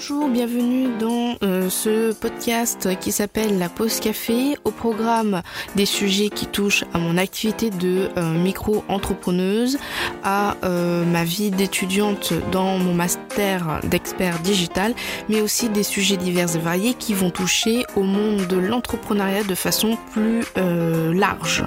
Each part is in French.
Bonjour, bienvenue dans euh, ce podcast qui s'appelle La Pause Café, au programme des sujets qui touchent à mon activité de euh, micro-entrepreneuse, à euh, ma vie d'étudiante dans mon master d'expert digital, mais aussi des sujets divers et variés qui vont toucher au monde de l'entrepreneuriat de façon plus large.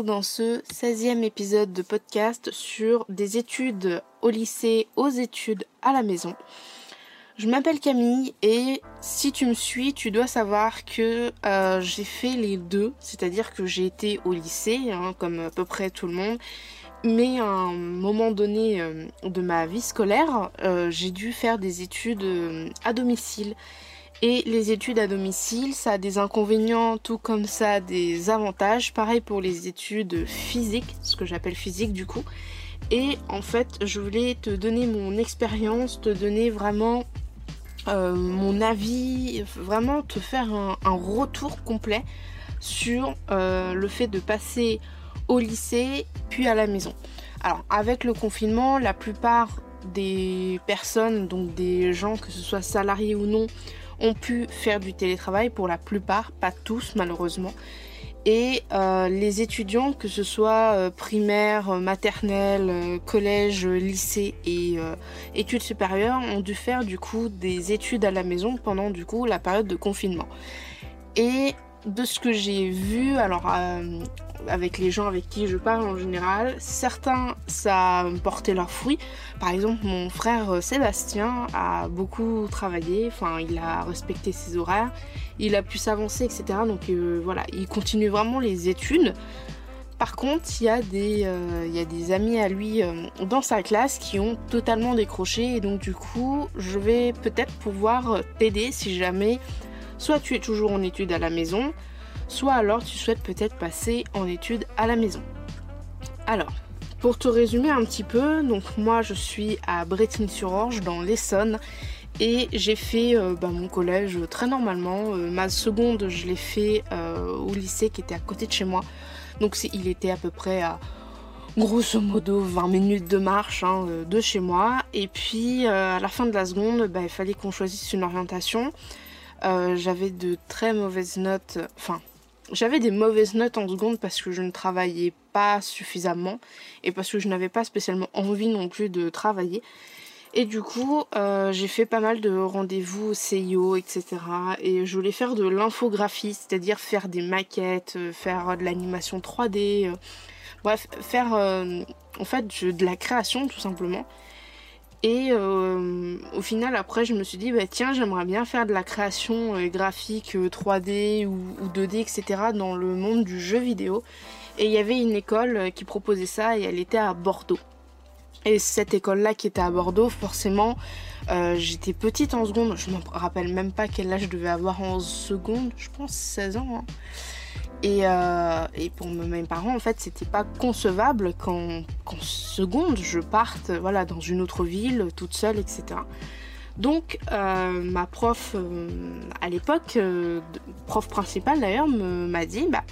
Dans ce 16e épisode de podcast sur des études au lycée, aux études à la maison. Je m'appelle Camille et si tu me suis, tu dois savoir que euh, j'ai fait les deux, c'est-à-dire que j'ai été au lycée, hein, comme à peu près tout le monde, mais à un moment donné euh, de ma vie scolaire, euh, j'ai dû faire des études à domicile. Et les études à domicile, ça a des inconvénients tout comme ça a des avantages. Pareil pour les études physiques, ce que j'appelle physique du coup. Et en fait, je voulais te donner mon expérience, te donner vraiment euh, mon avis, vraiment te faire un, retour complet sur euh, le fait de passer au lycée puis à la maison. Alors avec le confinement, la plupart des personnes, donc des gens, que ce soit salariés ou non, ont pu faire du télétravail pour la plupart, pas tous malheureusement. Et euh, les étudiants, que ce soit euh, primaire, maternelle, euh, collège, lycée et études supérieures, ont dû faire du coup des études à la maison pendant du coup la période de confinement. Et de ce que j'ai vu, alors avec les gens avec qui je parle en général, certains ça porté leurs fruits. Par exemple, mon frère euh, Sébastien a beaucoup travaillé, enfin il a respecté ses horaires, il a pu s'avancer, etc. Donc euh, voilà, il continue vraiment les études. Par contre, il y, a des, euh, il y a des amis à lui dans sa classe qui ont totalement décroché et donc du coup, je vais peut-être pouvoir t'aider si jamais soit tu es toujours en études à la maison, soit alors tu souhaites peut-être passer en études à la maison. Alors, pour te résumer un petit peu, donc moi je suis à Bretigny-sur-Orge dans l'Essonne et j'ai fait euh, bah, mon collège très normalement. Euh, ma seconde, je l'ai fait euh, au lycée qui était à côté de chez moi. Donc il était à peu près à grosso modo 20 minutes de marche hein, de chez moi. Et puis à la fin de la seconde, bah, il fallait qu'on choisisse une orientation. J'avais de très mauvaises notes, enfin j'avais des mauvaises notes en seconde parce que je ne travaillais pas suffisamment et parce que je n'avais pas spécialement envie non plus de travailler. Et du coup, euh, j'ai fait pas mal de rendez-vous CIO, etc. Et je voulais faire de l'infographie, c'est-à-dire faire des maquettes, euh, faire de l'animation 3D, euh, bref, faire en fait de la création tout simplement. Et euh, au final, après, je me suis dit, bah, tiens, j'aimerais bien faire de la création euh, graphique 3D euh, ou, 2D, etc. dans le monde du jeu vidéo. Et il y avait une école qui proposait ça et elle était à Bordeaux. Et cette école-là qui était à Bordeaux, forcément, j'étais petite en seconde. Je me rappelle même pas quel âge je devais avoir en seconde. Je pense 16 ans. Hein. Euh, et, pour mes parents, en fait, c'était pas concevable qu'en seconde je parte voilà, dans une autre ville, toute seule, etc. Donc, euh, ma prof euh, à l'époque, prof principale d'ailleurs, m'a dit bah,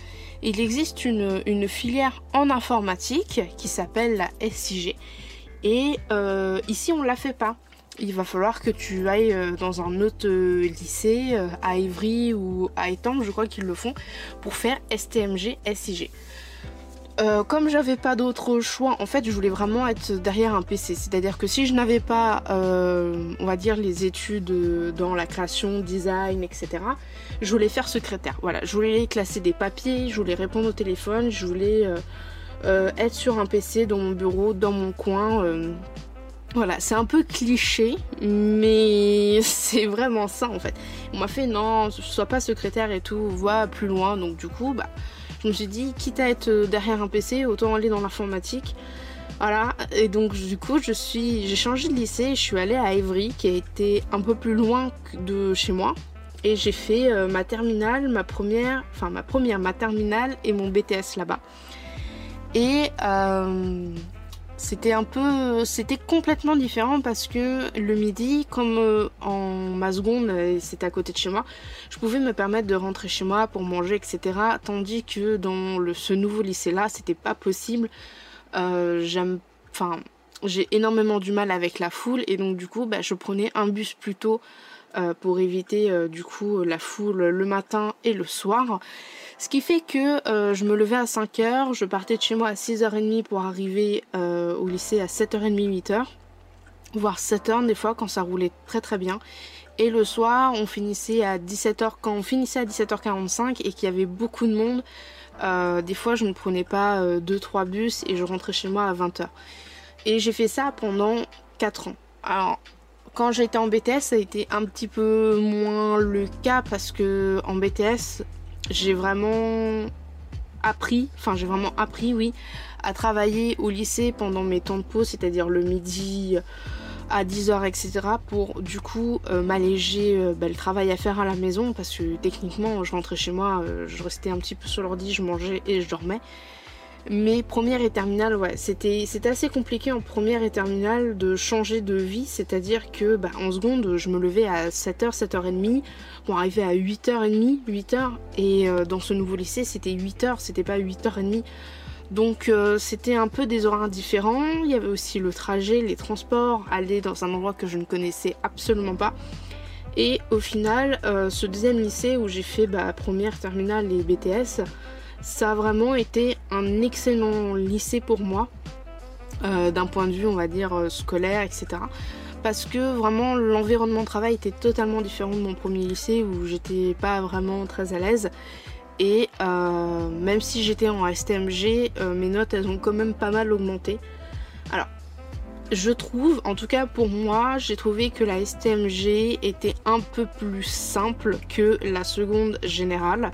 il existe une, filière en informatique qui s'appelle la SIG. Et ici, on la fait pas il va falloir que tu ailles euh, dans un autre euh, lycée, euh, à Ivry ou à Étampes, je crois qu'ils le font, pour faire STMG, SIG. comme j'avais pas d'autre choix, en fait, je voulais vraiment être derrière un PC. C'est-à-dire que si je n'avais pas, on va dire, les études dans la création, design, etc., je voulais faire secrétaire. Voilà, je voulais classer des papiers, je voulais répondre au téléphone, je voulais être sur un PC dans mon bureau, dans mon coin voilà, c'est un peu cliché, mais c'est vraiment ça en fait. On m'a fait non, sois pas secrétaire et tout, vois plus loin. Donc du coup, bah, je me suis dit, quitte à être derrière un PC, autant aller dans l'informatique. Voilà, et donc du coup, je suis, j'ai changé de lycée, je suis allée à Ivry, qui a été un peu plus loin de chez moi, et j'ai fait euh, ma terminale, ma première, enfin ma première, ma terminale et mon BTS là-bas. Et euh, c'était un peu, c'était complètement différent parce que le midi, comme euh, en ma seconde, c'était à côté de chez moi, je pouvais me permettre de rentrer chez moi pour manger, etc. Tandis que dans ce nouveau lycée-là, c'était pas possible. Euh, j'aime, j'ai énormément du mal avec la foule et donc du coup, bah, je prenais un bus plutôt euh, pour éviter du coup la foule le matin et le soir. Ce qui fait que euh, je me levais à 5h, je partais de chez moi à 6h30 pour arriver euh, au lycée à 7h30, 8h, voire 7h des fois quand ça roulait très très bien. Et le soir, on finissait à 17h, quand on finissait à 17h45 et qu'il y avait beaucoup de monde, euh, des fois je ne prenais pas 2-3 bus et je rentrais chez moi à 20h. Et j'ai fait ça pendant 4 ans. Alors, quand j'étais en BTS, ça a été un petit peu moins le cas parce que en BTS, j'ai vraiment appris, enfin j'ai vraiment appris, oui, à travailler au lycée pendant mes temps de pause, c'est-à-dire le midi à 10h, etc. pour du coup euh, m'alléger euh, bah, le travail à faire à la maison parce que techniquement je rentrais chez moi, euh, je restais un petit peu sur l'ordi, je mangeais et je dormais. Mais première et terminale, ouais, c'était assez compliqué en première et terminale de changer de vie, c'est-à-dire que bah, en seconde, je me levais à 7h, 7h30 pour arriver à 8h30, 8h, et euh, dans ce nouveau lycée, c'était 8h, c'était pas 8h30. Donc euh, c'était un peu des horaires différents, il y avait aussi le trajet, les transports, aller dans un endroit que je ne connaissais absolument pas. Et au final, euh, ce deuxième lycée où j'ai fait bah, première, terminale et BTS, ça a vraiment été un excellent lycée pour moi, euh, d'un point de vue, on va dire, euh, scolaire, etc. Parce que vraiment, l'environnement de travail était totalement différent de mon premier lycée où j'étais pas vraiment très à l'aise. Et euh, même si j'étais en STMG, mes notes, elles ont quand même pas mal augmenté. Alors, je trouve, en tout cas pour moi, j'ai trouvé que la STMG était un peu plus simple que la seconde générale.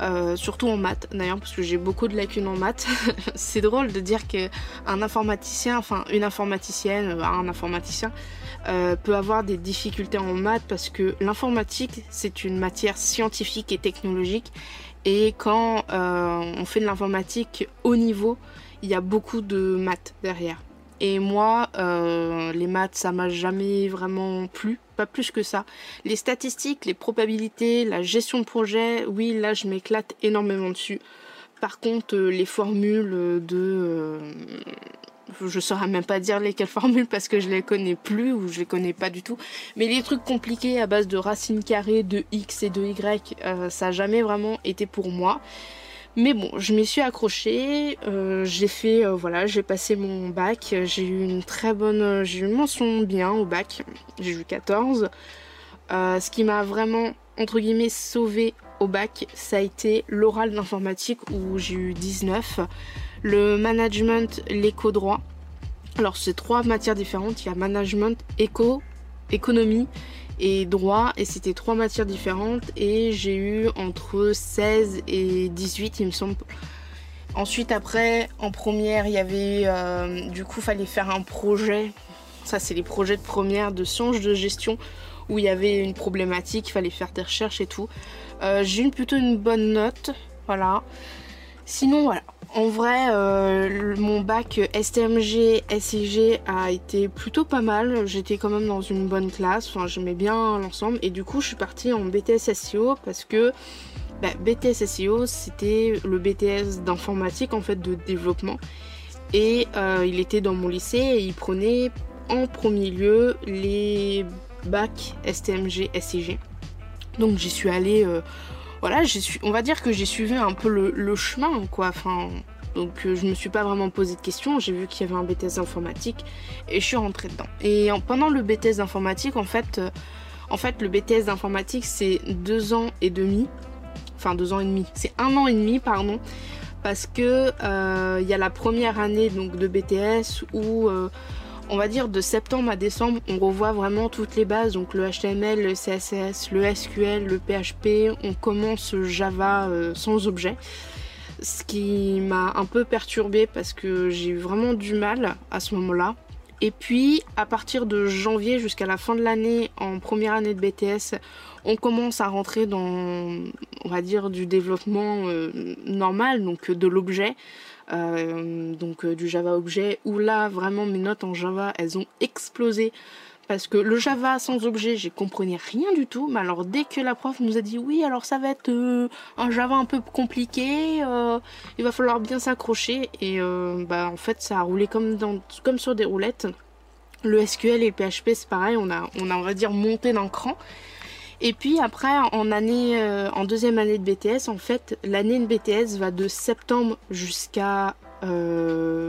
Euh, surtout en maths d'ailleurs parce que j'ai beaucoup de lacunes en maths. c'est drôle de dire qu'un informaticien, enfin une informaticienne, euh, un informaticien euh, peut avoir des difficultés en maths parce que l'informatique c'est une matière scientifique et technologique et quand on fait de l'informatique haut niveau, il y a beaucoup de maths derrière. Et moi, les maths, ça m'a jamais vraiment plu, plus que ça. Les statistiques, les probabilités, la gestion de projet, oui, là, je m'éclate énormément dessus. Par contre, euh, les formules de... Euh, je saurais même pas dire lesquelles formules parce que je les connais plus ou je les connais pas du tout. Mais les trucs compliqués à base de racines carrées, de x et de y, ça a jamais vraiment été pour moi. Mais bon, je m'y suis accrochée, euh, j'ai fait, euh, voilà, j'ai passé mon bac, j'ai eu une très bonne, j'ai eu une mention bien au bac, j'ai eu 14. Euh, ce qui m'a vraiment, entre guillemets, sauvé au bac, ça a été l'oral d'informatique où j'ai eu 19, le management, l'éco-droit. Alors c'est trois matières différentes, il y a management, éco, économie et droit et c'était trois matières différentes et j'ai eu entre 16 et 18 il me semble. Ensuite après en première il y avait euh, du coup fallait faire un projet, ça c'est les projets de première de sciences de gestion où il y avait une problématique, il fallait faire des recherches et tout. Euh, j'ai eu plutôt une bonne note, voilà. Sinon voilà, en vrai, euh, mon bac STMG, SIG a été plutôt pas mal. J'étais quand même dans une bonne classe, enfin j'aimais bien l'ensemble. Et du coup, je suis partie en BTS SEO parce que bah, BTS SEO, c'était le BTS d'informatique, en fait, de développement. Et euh, il était dans mon lycée et il prenait en premier lieu les bacs STMG, SIG. Donc j'y suis allée... Euh, voilà, on va dire que j'ai suivi un peu le, chemin, quoi. Enfin, donc euh, je me suis pas vraiment posé de questions. J'ai vu qu'il y avait un BTS informatique et je suis rentrée dedans. Et pendant le BTS d'informatique, en fait, euh, en fait, le BTS d'informatique c'est deux ans et demi, enfin deux ans et demi, c'est un an et demi, pardon, parce que euh, il y a la première année donc de BTS où on va dire de septembre à décembre, on revoit vraiment toutes les bases, donc le HTML, le CSS, le SQL, le PHP, on commence Java euh, sans objet. Ce qui m'a un peu perturbé parce que j'ai eu vraiment du mal à ce moment-là. Et puis, à partir de janvier jusqu'à la fin de l'année, en première année de BTS, on commence à rentrer dans, on va dire, du développement euh, normal, donc de l'objet. Donc du Java objet, où là vraiment mes notes en Java elles ont explosé parce que le Java sans objet, j'y comprenais rien du tout. Mais alors dès que la prof nous a dit oui, alors ça va être euh, un Java un peu compliqué, euh, il va falloir bien s'accrocher. Et euh, bah en fait ça a roulé comme, dans, comme sur des roulettes. Le SQL et le PHP c'est pareil, on a, on a on va dire monté d'un cran. Et puis après, en année, en deuxième année de BTS, en fait, l'année de BTS va de septembre jusqu'à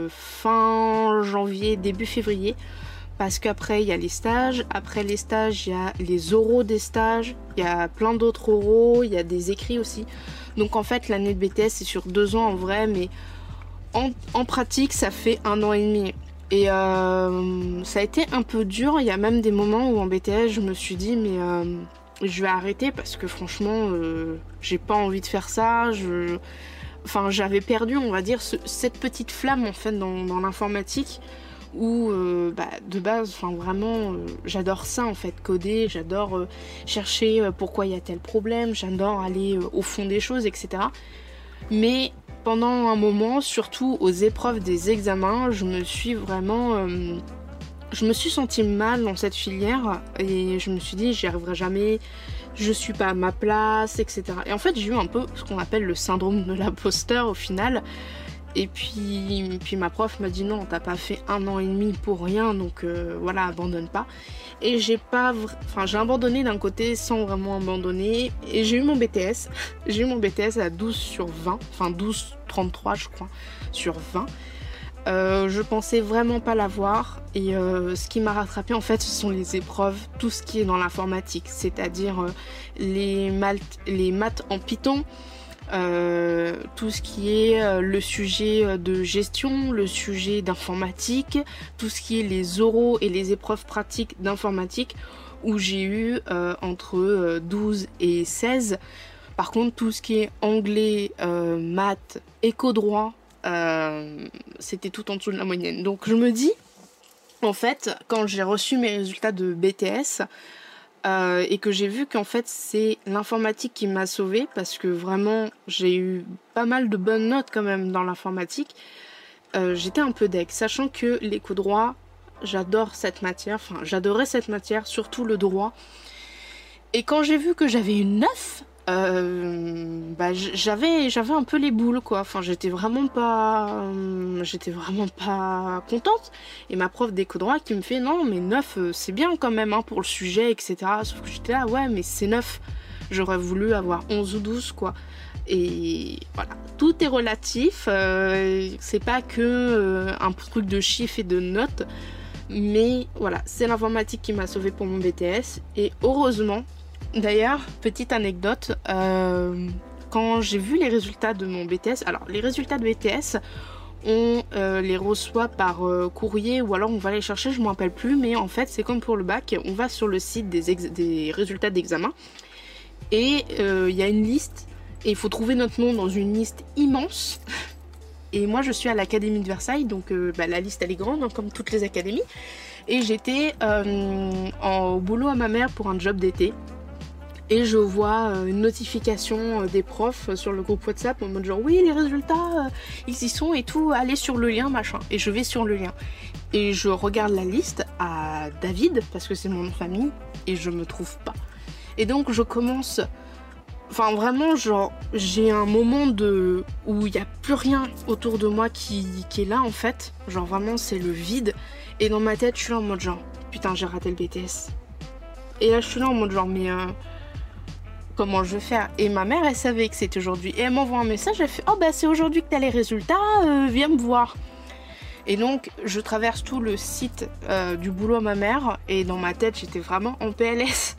fin janvier, début février. Parce qu'après il y a les stages, après les stages il y a les oraux des stages, il y a plein d'autres oraux, il y a des écrits aussi. Donc en fait l'année de BTS c'est sur deux ans en vrai, mais en, pratique ça fait un an et demi. Et euh, ça a été un peu dur, il y a même des moments où en BTS je me suis dit mais euh, je vais arrêter parce que franchement euh, j'ai pas envie de faire ça. Enfin j'avais perdu on va dire cette petite flamme en fait dans l'informatique où euh, bah, de base, enfin vraiment, euh, j'adore ça en fait, coder, j'adore chercher pourquoi il y a tel problème, j'adore aller au fond des choses, etc. Mais pendant un moment, surtout aux épreuves des examens, je me suis vraiment, je me suis sentie mal dans cette filière et je me suis dit j'y arriverai jamais, je suis pas à ma place, etc. Et en fait, j'ai eu un peu ce qu'on appelle le syndrome de l'imposteur au final. Et puis, ma prof m'a dit non, t'as pas fait un an et demi pour rien, donc euh, voilà, abandonne pas. Et j'ai pas, enfin j'ai abandonné d'un côté sans vraiment abandonner. Et j'ai eu mon BTS, j'ai eu mon BTS à 12 sur 20, enfin 12, 33 je crois, sur 20. Euh, je pensais vraiment pas l'avoir et euh, ce qui m'a rattrapé en fait ce sont les épreuves, tout ce qui est dans l'informatique, c'est-à-dire les, les maths en Python, euh, tout ce qui est euh, le sujet euh, de gestion, le sujet d'informatique, tout ce qui est les oraux et les épreuves pratiques d'informatique où j'ai eu entre 12 et 16. Par contre, tout ce qui est anglais, maths, éco-droit, c'était tout en dessous de la moyenne. Donc je me dis, en fait, quand j'ai reçu mes résultats de BTS, euh, et que j'ai vu qu'en fait c'est l'informatique qui m'a sauvée parce que vraiment j'ai eu pas mal de bonnes notes quand même dans l'informatique. Euh, j'étais un peu deck, sachant que l'éco-droit, j'adore cette matière, enfin j'adorais cette matière, surtout le droit. Et quand j'ai vu que j'avais une 9, euh, bah, j'avais j'avais un peu les boules quoi. Enfin j'étais vraiment pas euh, j'étais vraiment pas contente. Et ma prof d'éco droit qui me fait non mais 9 euh, c'est bien quand même hein, pour le sujet etc sauf que j'étais là ouais mais c'est 9 j'aurais voulu avoir 11 ou 12 quoi. Et voilà. Tout est relatif c'est pas que un truc de chiffres et de notes. Mais voilà c'est l'informatique qui m'a sauvé pour mon BTS et heureusement D'ailleurs, petite anecdote, euh, quand j'ai vu les résultats de mon BTS, alors les résultats de BTS, on euh, les reçoit par euh, courrier ou alors on va les chercher, je ne me rappelle plus, mais en fait c'est comme pour le bac, on va sur le site des, des résultats d'examen et il y a une liste et il faut trouver notre nom dans une liste immense. Et moi je suis à l'académie de Versailles, donc bah, la liste elle est grande hein, comme toutes les académies. Et j'étais au boulot à ma mère pour un job d'été et je vois euh, une notification euh, des profs sur le groupe WhatsApp en mode genre oui les résultats euh, ils y sont et tout, allez sur le lien machin. Et je vais sur le lien. Et je regarde la liste à David parce que c'est mon nom de famille et je me trouve pas. Et donc je commence Enfin vraiment genre j'ai un moment de où il n'y a plus rien autour de moi qui, qui, est là en fait. Genre vraiment c'est le vide. Et dans ma tête je suis là en mode genre putain j'ai raté le BTS. Et là je suis là en mode genre mais comment je vais faire Et ma mère, elle savait que c'était aujourd'hui. Et elle m'envoie un message, elle fait Oh bah c'est aujourd'hui que t'as les résultats, euh, viens me voir. Et donc, je traverse tout le site euh, du boulot à ma mère, et dans ma tête, j'étais vraiment en PLS.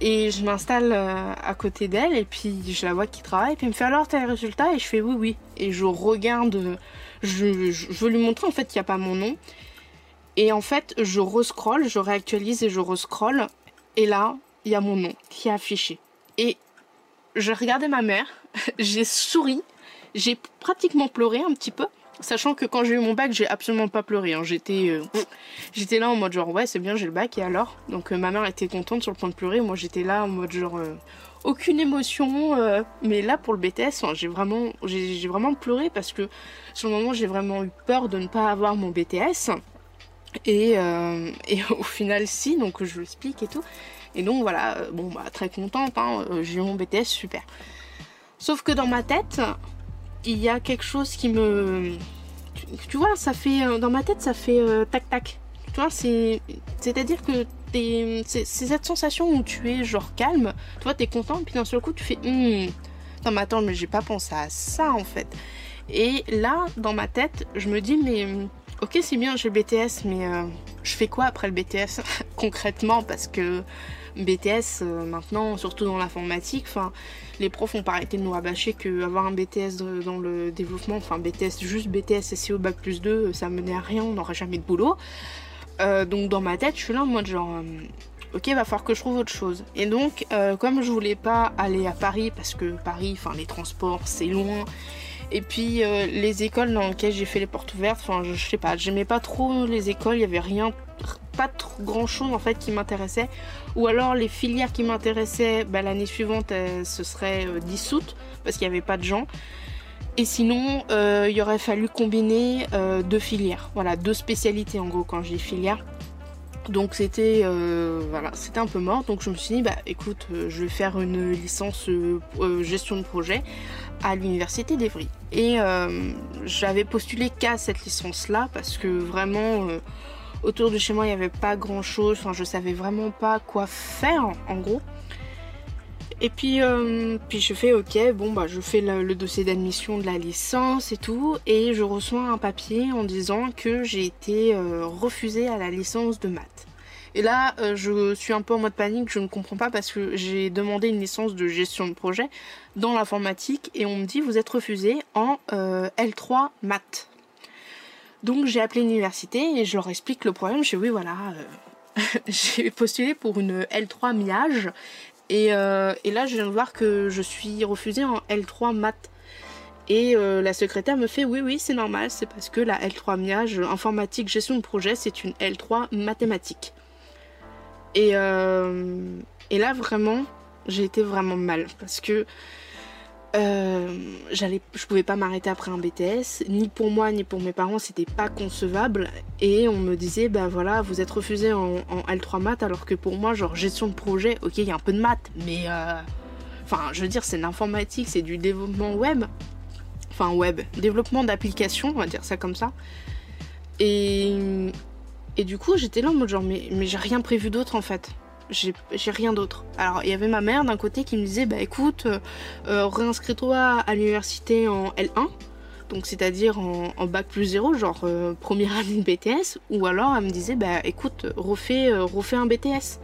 Et je m'installe euh, à côté d'elle, et puis je la vois qui travaille, et puis elle me fait alors t'as les résultats? Et je fais oui, oui. Et je regarde, je, veux lui montrer en fait qu'il n'y a pas mon nom. Et en fait, je rescroll, je réactualise et je rescroll. Et là, il y a mon nom qui est affiché. Et je regardais ma mère, j'ai souri, j'ai pratiquement pleuré un petit peu. Sachant que quand j'ai eu mon bac, j'ai absolument pas pleuré. Hein. J'étais, euh, là en mode genre ouais c'est bien j'ai le bac et alors? Donc ma mère était contente sur le point de pleurer. Moi j'étais là en mode genre aucune émotion. mais là pour le BTS, j'ai vraiment, vraiment pleuré parce que sur le moment j'ai vraiment eu peur de ne pas avoir mon BTS. Et, et au final si, donc je l'explique et tout. Et donc voilà, euh, bon bah très contente, hein, euh, j'ai eu mon BTS, super. Sauf que dans ma tête, il y a quelque chose qui me... Tu, vois, ça fait... Euh, dans ma tête, ça fait tac tac. Tu vois, c'est... C'est-à-dire que c'est cette sensation où tu es genre calme, tu vois, t'es content, puis d'un seul coup tu fais... Hum, non mais attends, mais j'ai pas pensé à ça en fait. Et là, dans ma tête, je me dis, mais ok, c'est bien, j'ai le BTS, mais je fais quoi après le BTS concrètement? Parce que BTS euh, maintenant, surtout dans l'informatique, les profs ont pas arrêté de nous rabâcher qu'avoir un BTS dans le développement, enfin BTS, juste BTS SEO Bac plus 2, ça menait à rien, on n'aurait jamais de boulot. Euh, donc dans ma tête, je suis là en mode genre, euh, ok, va falloir que je trouve autre chose. Et donc, comme je voulais pas aller à Paris, parce que Paris, enfin les transports, c'est loin, et puis les écoles dans lesquelles j'ai fait les portes ouvertes, enfin je, je sais pas, j'aimais pas trop les écoles, il y avait rien pas trop grand chose en fait qui m'intéressait. Ou alors les filières qui m'intéressaient, bah, l'année suivante, ce serait euh, dissoute parce qu'il n'y avait pas de gens. Et sinon, euh, il aurait fallu combiner euh, deux filières. Voilà, deux spécialités en gros quand je filière. Donc c'était voilà, c'était un peu mort. Donc je me suis dit bah écoute, je vais faire une licence gestion de projet à l'université d'Evry. Et j'avais postulé qu'à cette licence là parce que vraiment Autour de chez moi, il n'y avait pas grand chose. Enfin, je savais vraiment pas quoi faire, en gros. Et puis, euh, je fais ok, bon bah je fais le, dossier d'admission de la licence et tout, et je reçois un papier en disant que j'ai été euh, refusée à la licence de maths. Et là, euh, je suis un peu en mode panique, je ne comprends pas parce que j'ai demandé une licence de gestion de projet dans l'informatique et on me dit vous êtes refusé en L3 maths. Donc j'ai appelé l'université et je leur explique le problème. Je dis oui voilà, euh, j'ai postulé pour une L3 miage et, euh, et, là je viens de voir que je suis refusée en L3 maths. Et euh, la secrétaire me fait oui oui c'est normal, c'est parce que la L3 miage informatique gestion de projet c'est une L3 mathématique. Et, et là vraiment j'ai été vraiment mal parce que euh, je pouvais pas m'arrêter après un BTS, ni pour moi ni pour mes parents, c'était pas concevable. Et on me disait, bah voilà, vous êtes refusé en, L3 maths, alors que pour moi, genre gestion de projet, ok, il y a un peu de maths, mais euh, enfin, je veux dire, c'est l'informatique, c'est du développement web, enfin web, développement d'applications, on va dire ça comme ça. Et, et du coup, j'étais là en mode genre, mais, mais j'ai rien prévu d'autre en fait j'ai rien d'autre. Alors il y avait ma mère d'un côté qui me disait bah écoute, euh, euh, réinscris-toi à l'université en L1, donc c'est-à-dire en, bac plus 0, genre euh, première année de BTS, ou alors elle me disait bah écoute, refais, refais un BTS.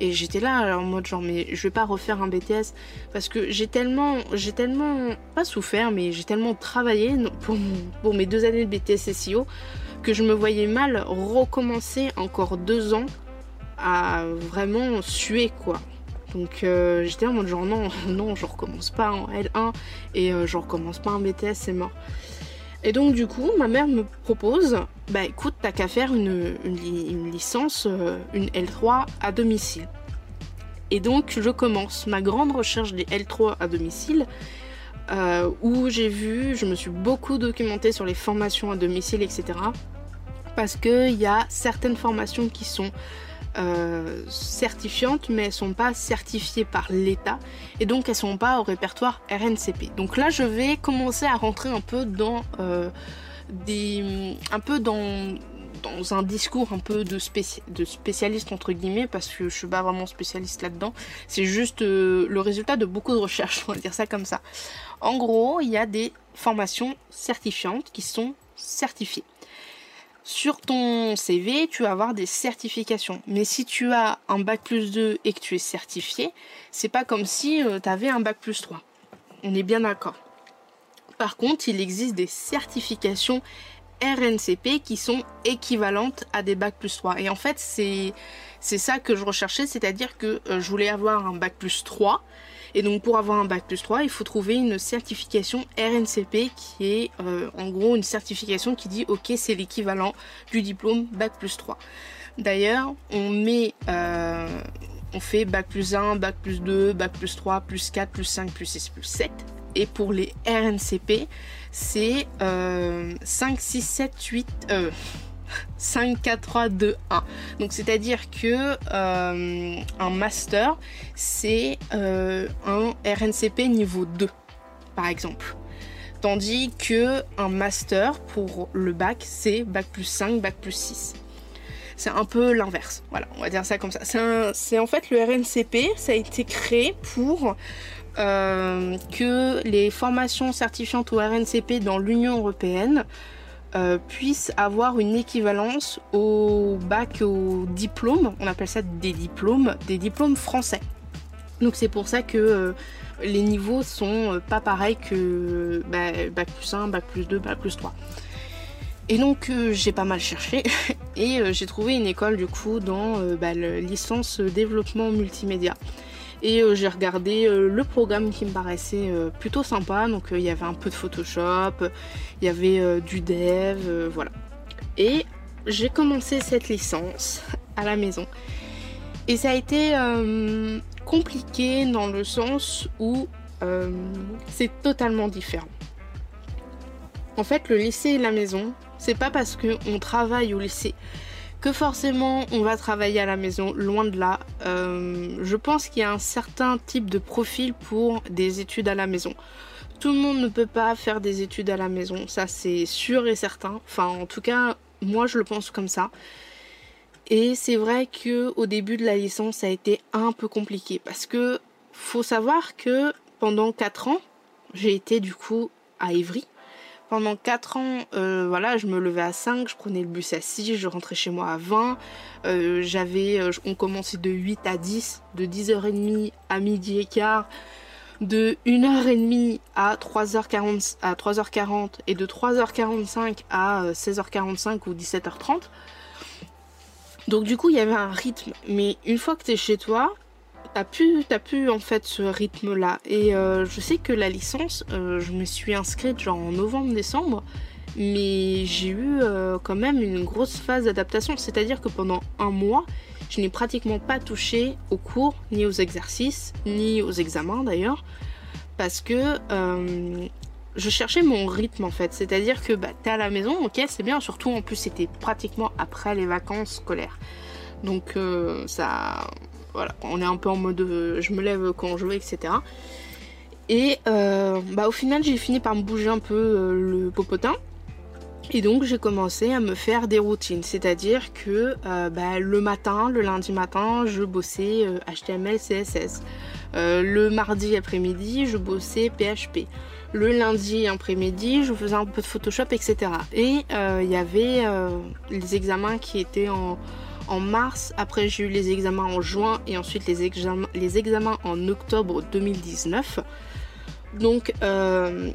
Et j'étais là en mode genre mais je vais pas refaire un BTS parce que j'ai tellement, j'ai tellement, pas souffert mais j'ai tellement travaillé pour, pour mes deux années de BTS SEO que je me voyais mal recommencer encore deux ans vraiment suer quoi. Donc euh, j'étais en mode genre non, non, je recommence pas en L1 et euh, je recommence pas en BTS, c'est mort. Et donc du coup, ma mère me propose, bah écoute, t'as qu'à faire une, une, licence, euh, une L3 à domicile. Et donc je commence ma grande recherche des L3 à domicile, où j'ai vu, je me suis beaucoup documentée sur les formations à domicile, etc. Parce qu'il y a certaines formations qui sont euh, certifiantes, mais elles sont pas certifiées par l'État et donc elles sont pas au répertoire RNCP. Donc là, je vais commencer à rentrer un peu dans euh, un discours un peu de, de, spécialiste entre guillemets parce que je suis pas vraiment spécialiste là-dedans. C'est juste euh, le résultat de beaucoup de recherches, on va dire ça comme ça. En gros, il y a des formations certifiantes qui sont certifiées. Sur ton CV, tu vas avoir des certifications. Mais si tu as un bac plus 2 et que tu es certifié, c'est pas comme si euh, tu avais un bac plus 3. On est bien d'accord. Par contre, il existe des certifications RNCP qui sont équivalentes à des bac plus 3. Et en fait, c'est c'est ça que je recherchais, c'est-à-dire que euh, je voulais avoir un bac plus 3. Et donc pour avoir un bac plus 3, il faut trouver une certification RNCP qui est euh, en gros une certification qui dit ok c'est l'équivalent du diplôme bac plus 3. D'ailleurs, on met euh, on fait bac plus 1, bac plus 2, bac plus 3, plus 4, plus 5, plus 6, plus 7. Et pour les RNCP, c'est 5, 6, 7, 8... 5, 4, 3, 2, 1. Donc c'est-à-dire que euh, un master, c'est euh, un RNCP niveau 2, par exemple. Tandis que un master pour le bac, c'est bac plus 5, bac plus 6 c'est un peu l'inverse. Voilà, on va dire ça comme ça. C'est en fait le RNCP, ça a été créé pour euh, que les formations certifiantes au RNCP dans l'Union européenne euh, puissent avoir une équivalence au bac, au diplôme, on appelle ça des diplômes, des diplômes français. Donc c'est pour ça que euh, les niveaux sont pas pareils que bah, bac plus 1, bac plus 2, bac plus 3. Et donc j'ai pas mal cherché et j'ai trouvé une école du coup dans euh, bah, le licence développement multimédia. Et j'ai regardé le programme qui me paraissait plutôt sympa. Donc il y avait un peu de Photoshop, il y avait du dev, voilà. Et j'ai commencé cette licence à la maison. Et ça a été compliqué dans le sens où c'est totalement différent. En fait, le lycée et la maison, c'est pas parce qu'on travaille au lycée que forcément on va travailler à la maison, loin de là. Euh, je pense qu'il y a un certain type de profil pour des études à la maison. Tout le monde ne peut pas faire des études à la maison, ça c'est sûr et certain. Enfin, en tout cas, moi je le pense comme ça. Et c'est vrai que au début de la licence, ça a été un peu compliqué parce que faut savoir que pendant 4 ans, j'ai été du coup à Évry pendant 4 ans, euh, voilà, je me levais à 5, je prenais le bus à 6, je rentrais chez moi à 20. Euh, j'avais, euh, on commençait de 8 à 10, de 10h30 à midi et quart, de 1h30 à 3h40, à 3h40 et de 3h45 à 16h45 ou 17h30. Donc du coup, il y avait un rythme. Mais une fois que tu es chez toi, t'as pu en fait ce rythme-là. Et euh, je sais que la licence, euh, je me suis inscrite genre en novembre-décembre, mais j'ai eu euh, quand même une grosse phase d'adaptation. C'est-à-dire que pendant un mois, je n'ai pratiquement pas touché aux cours, ni aux exercices, ni aux examens d'ailleurs, parce que je cherchais mon rythme en fait. C'est-à-dire que bah, t'es à la maison, ok, c'est bien, surtout en plus c'était pratiquement après les vacances scolaires. Donc ça voilà, on est un peu en mode euh, je me lève quand je veux, etc. Et euh, bah, au final, j'ai fini par me bouger un peu euh, le popotin. Et donc j'ai commencé à me faire des routines, c'est-à-dire que bah, le matin, le lundi matin, je bossais HTML, CSS. le mardi après-midi, je bossais PHP. Le lundi après-midi, je faisais un peu de Photoshop, etc. Et il y avait les examens qui étaient en, en mars, après j'ai eu les examens en juin et ensuite les, examens, les examens en octobre 2019. Donc euh,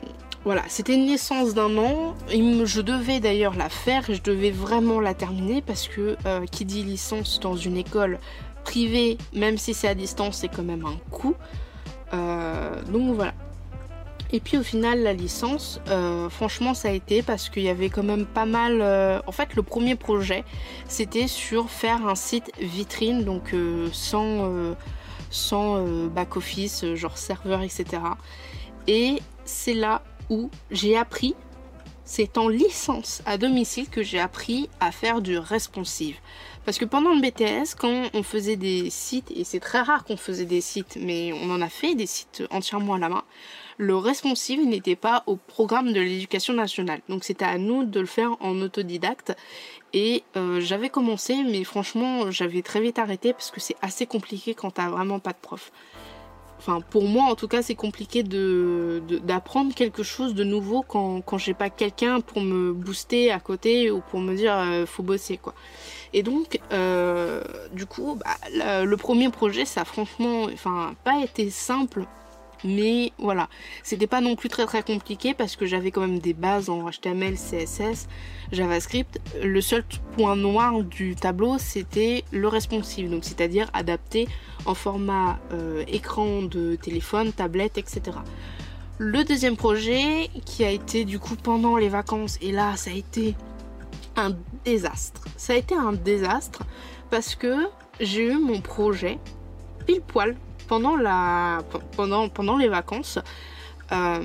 voilà, c'était une licence d'un an. Je devais d'ailleurs la faire, je devais vraiment la terminer parce que euh, qui dit licence dans une école privée, même si c'est à distance, c'est quand même un coût. Euh, donc voilà, et puis au final, la licence, euh, franchement, ça a été parce qu'il y avait quand même pas mal. Euh, en fait, le premier projet, c'était sur faire un site vitrine, donc euh, sans, sans back-office, genre serveur, etc. Et c'est là où j'ai appris, c'est en licence à domicile que j'ai appris à faire du responsive. Parce que pendant le BTS, quand on faisait des sites, et c'est très rare qu'on faisait des sites, mais on en a fait des sites entièrement à la main, le responsive n'était pas au programme de l'éducation nationale. Donc c'était à nous de le faire en autodidacte. Et euh, j'avais commencé, mais franchement, j'avais très vite arrêté parce que c'est assez compliqué quand t'as vraiment pas de prof. Enfin, pour moi, en tout cas, c'est compliqué de, d'apprendre quelque chose de nouveau quand, quand j'ai pas quelqu'un pour me booster à côté ou pour me dire euh, faut bosser quoi. Et donc, euh, du coup, bah, le premier projet, ça a franchement, enfin, pas été simple Mais voilà, c'était pas non plus très très compliqué parce que j'avais quand même des bases en HTML, CSS, JavaScript. Le seul point noir du tableau, c'était le responsive, donc c'est-à-dire adapté en format euh, écran de téléphone, tablette, etc. Le deuxième projet qui a été du coup pendant les vacances, et là ça a été un désastre. Ça a été un désastre parce que j'ai eu mon projet pile poil pendant, la, pendant, pendant les vacances. Euh,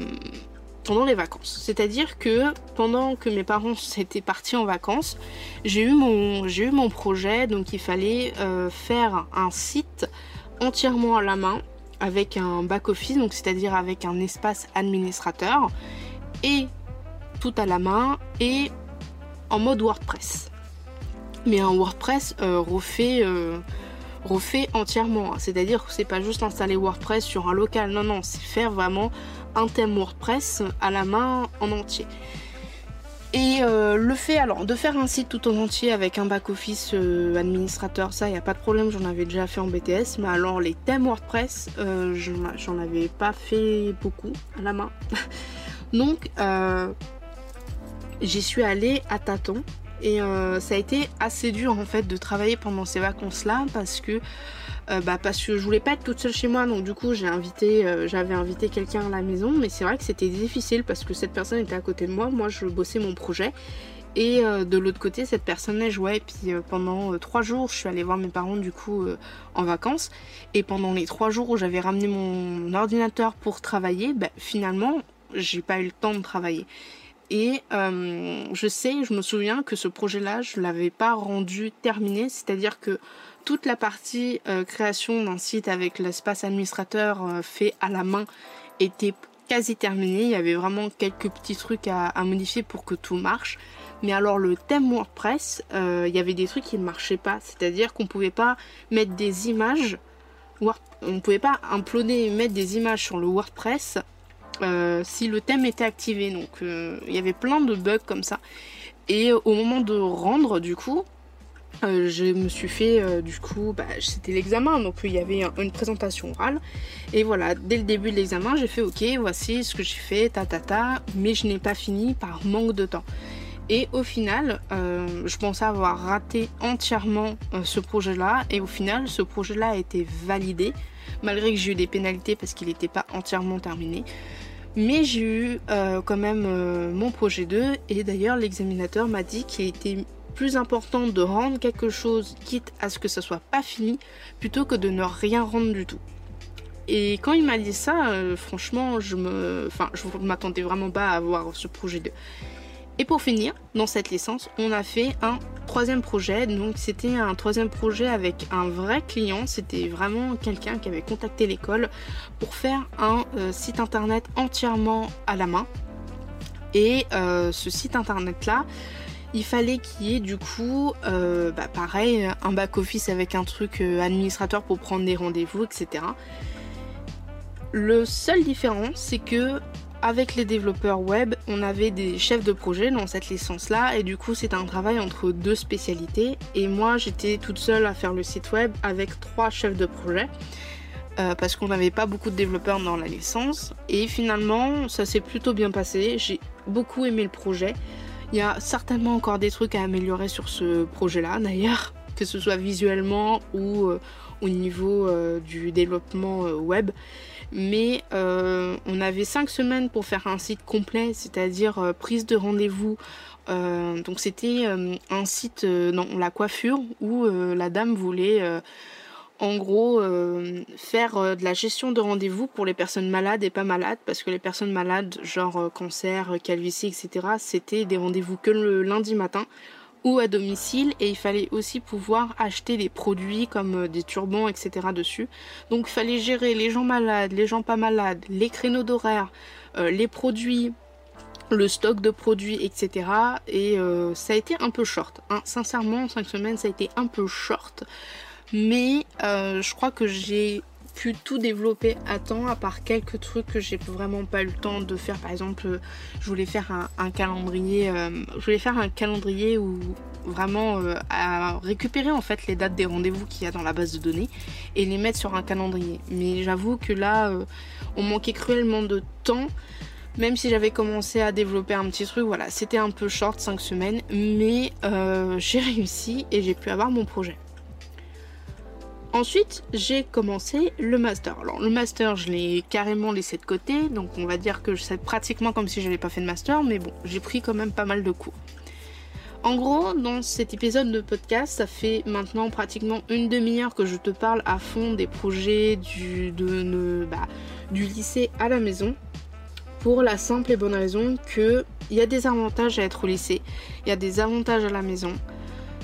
pendant les vacances. C'est-à-dire que pendant que mes parents étaient partis en vacances, j'ai eu mon, j'ai eu mon projet, donc il fallait euh, faire un site entièrement à la main avec un back-office, donc c'est-à-dire avec un espace administrateur et tout à la main et en mode WordPress. Mais un WordPress euh, refait refait entièrement. C'est-à-dire que c'est pas juste installer WordPress sur un local, non, non, c'est faire vraiment un thème WordPress à la main en entier. Et euh, le fait alors de faire un site tout en entier avec un back-office euh, administrateur, ça, il a pas de problème, j'en avais déjà fait en BTS. Mais alors les thèmes WordPress, euh, j'en avais pas fait beaucoup à la main. Donc j'y suis allée à tâtons et euh, ça a été assez dur en fait de travailler pendant ces vacances là parce que euh, bah, parce que je voulais pas être toute seule chez moi. Donc du coup j'ai invité euh, j'avais invité quelqu'un à la maison. Mais c'est vrai que c'était difficile parce que cette personne était à côté de moi. Moi je bossais mon projet. Et de l'autre côté cette personne elle jouait et puis pendant trois jours je suis allée voir mes parents du coup en vacances. Et pendant les trois jours où j'avais ramené mon ordinateur pour travailler bah, finalement j'ai pas eu le temps de travailler et euh, je sais, je me souviens que ce projet-là, je ne l'avais pas rendu terminé, c'est-à-dire que toute la partie euh, création d'un site avec l'espace administrateur euh, fait à la main était quasi terminée. Il y avait vraiment quelques petits trucs à, modifier pour que tout marche. Mais alors le thème WordPress, il y avait des trucs qui ne marchaient pas. C'est-à-dire qu'on ne pouvait pas mettre des images, on ne pouvait pas uploader et mettre des images sur le WordPress euh, si le thème était activé. Donc euh, il y avait plein de bugs comme ça. Et au moment de rendre, du coup, euh, je me suis fait, du coup, bah, c'était l'examen, donc il y avait une présentation orale. Et voilà, dès le début de l'examen, j'ai fait ok, voici ce que j'ai fait, ta ta ta, mais je n'ai pas fini par manque de temps. Et au final, je pensais avoir raté entièrement ce projet-là. Et au final, ce projet-là a été validé, malgré que j'ai eu des pénalités parce qu'il n'était pas entièrement terminé. Mais j'ai eu euh, quand même euh, mon projet 2 et d'ailleurs l'examinateur m'a dit qu'il était plus important de rendre quelque chose quitte à ce que ça soit pas fini plutôt que de ne rien rendre du tout. Et quand il m'a dit ça, euh, franchement, je me, enfin, m'attendais vraiment pas à avoir ce projet 2. Et pour finir, dans cette licence, on a fait un troisième projet. Donc c'était un troisième projet avec un vrai client. C'était vraiment quelqu'un qui avait contacté l'école pour faire un euh, site internet entièrement à la main. Et euh, ce site internet là, il fallait qu'il y ait du coup, euh, bah, pareil, un back-office avec un truc administrateur pour prendre des rendez-vous, etc. Le seul différent, c'est que avec les développeurs web, on avait des chefs de projet dans cette licence-là et du coup c'était un travail entre deux spécialités. Et moi j'étais toute seule à faire le site web avec trois chefs de projet euh, parce qu'on n'avait pas beaucoup de développeurs dans la licence. Et finalement ça s'est plutôt bien passé, j'ai beaucoup aimé le projet. Il y a certainement encore des trucs à améliorer sur ce projet-là d'ailleurs, que ce soit visuellement ou euh, au niveau euh, du développement web mais euh, on avait cinq semaines pour faire un site complet, c'est-à-dire euh, prise de rendez-vous. Euh, donc c'était un site dans la coiffure où la dame voulait en gros faire de la gestion de rendez-vous pour les personnes malades et pas malades parce que les personnes malades genre cancer, calvitie, etc. c'était des rendez-vous que le lundi matin ou à domicile et il fallait aussi pouvoir acheter des produits comme euh, des turbans etc dessus. Donc il fallait gérer les gens malades les gens pas malades les créneaux d'horaire euh, les produits le stock de produits etc et euh, ça a été un peu short hein. sincèrement 5 semaines ça a été un peu short. Mais je crois que j'ai pu tout développer à temps, à part quelques trucs que j'ai vraiment pas eu le temps de faire. Par exemple, je voulais faire un, calendrier, euh, je voulais faire un calendrier où vraiment euh, à récupérer en fait les dates des rendez-vous qu'il y a dans la base de données et les mettre sur un calendrier. Mais j'avoue que là, euh, on manquait cruellement de temps. Même si j'avais commencé à développer un petit truc, voilà, c'était un peu short, 5 semaines, mais j'ai réussi et j'ai pu avoir mon projet. Ensuite, j'ai commencé le master. Alors, le master, je l'ai carrément laissé de côté, donc on va dire que c'est pratiquement comme si je n'avais pas fait de master, mais bon, j'ai pris quand même pas mal de cours. En gros, dans cet épisode de podcast, ça fait maintenant pratiquement une demi-heure que je te parle à fond des projets du, bah, du lycée à la maison. Pour la simple et bonne raison qu'il y a des avantages à être au lycée, il y a des avantages à la maison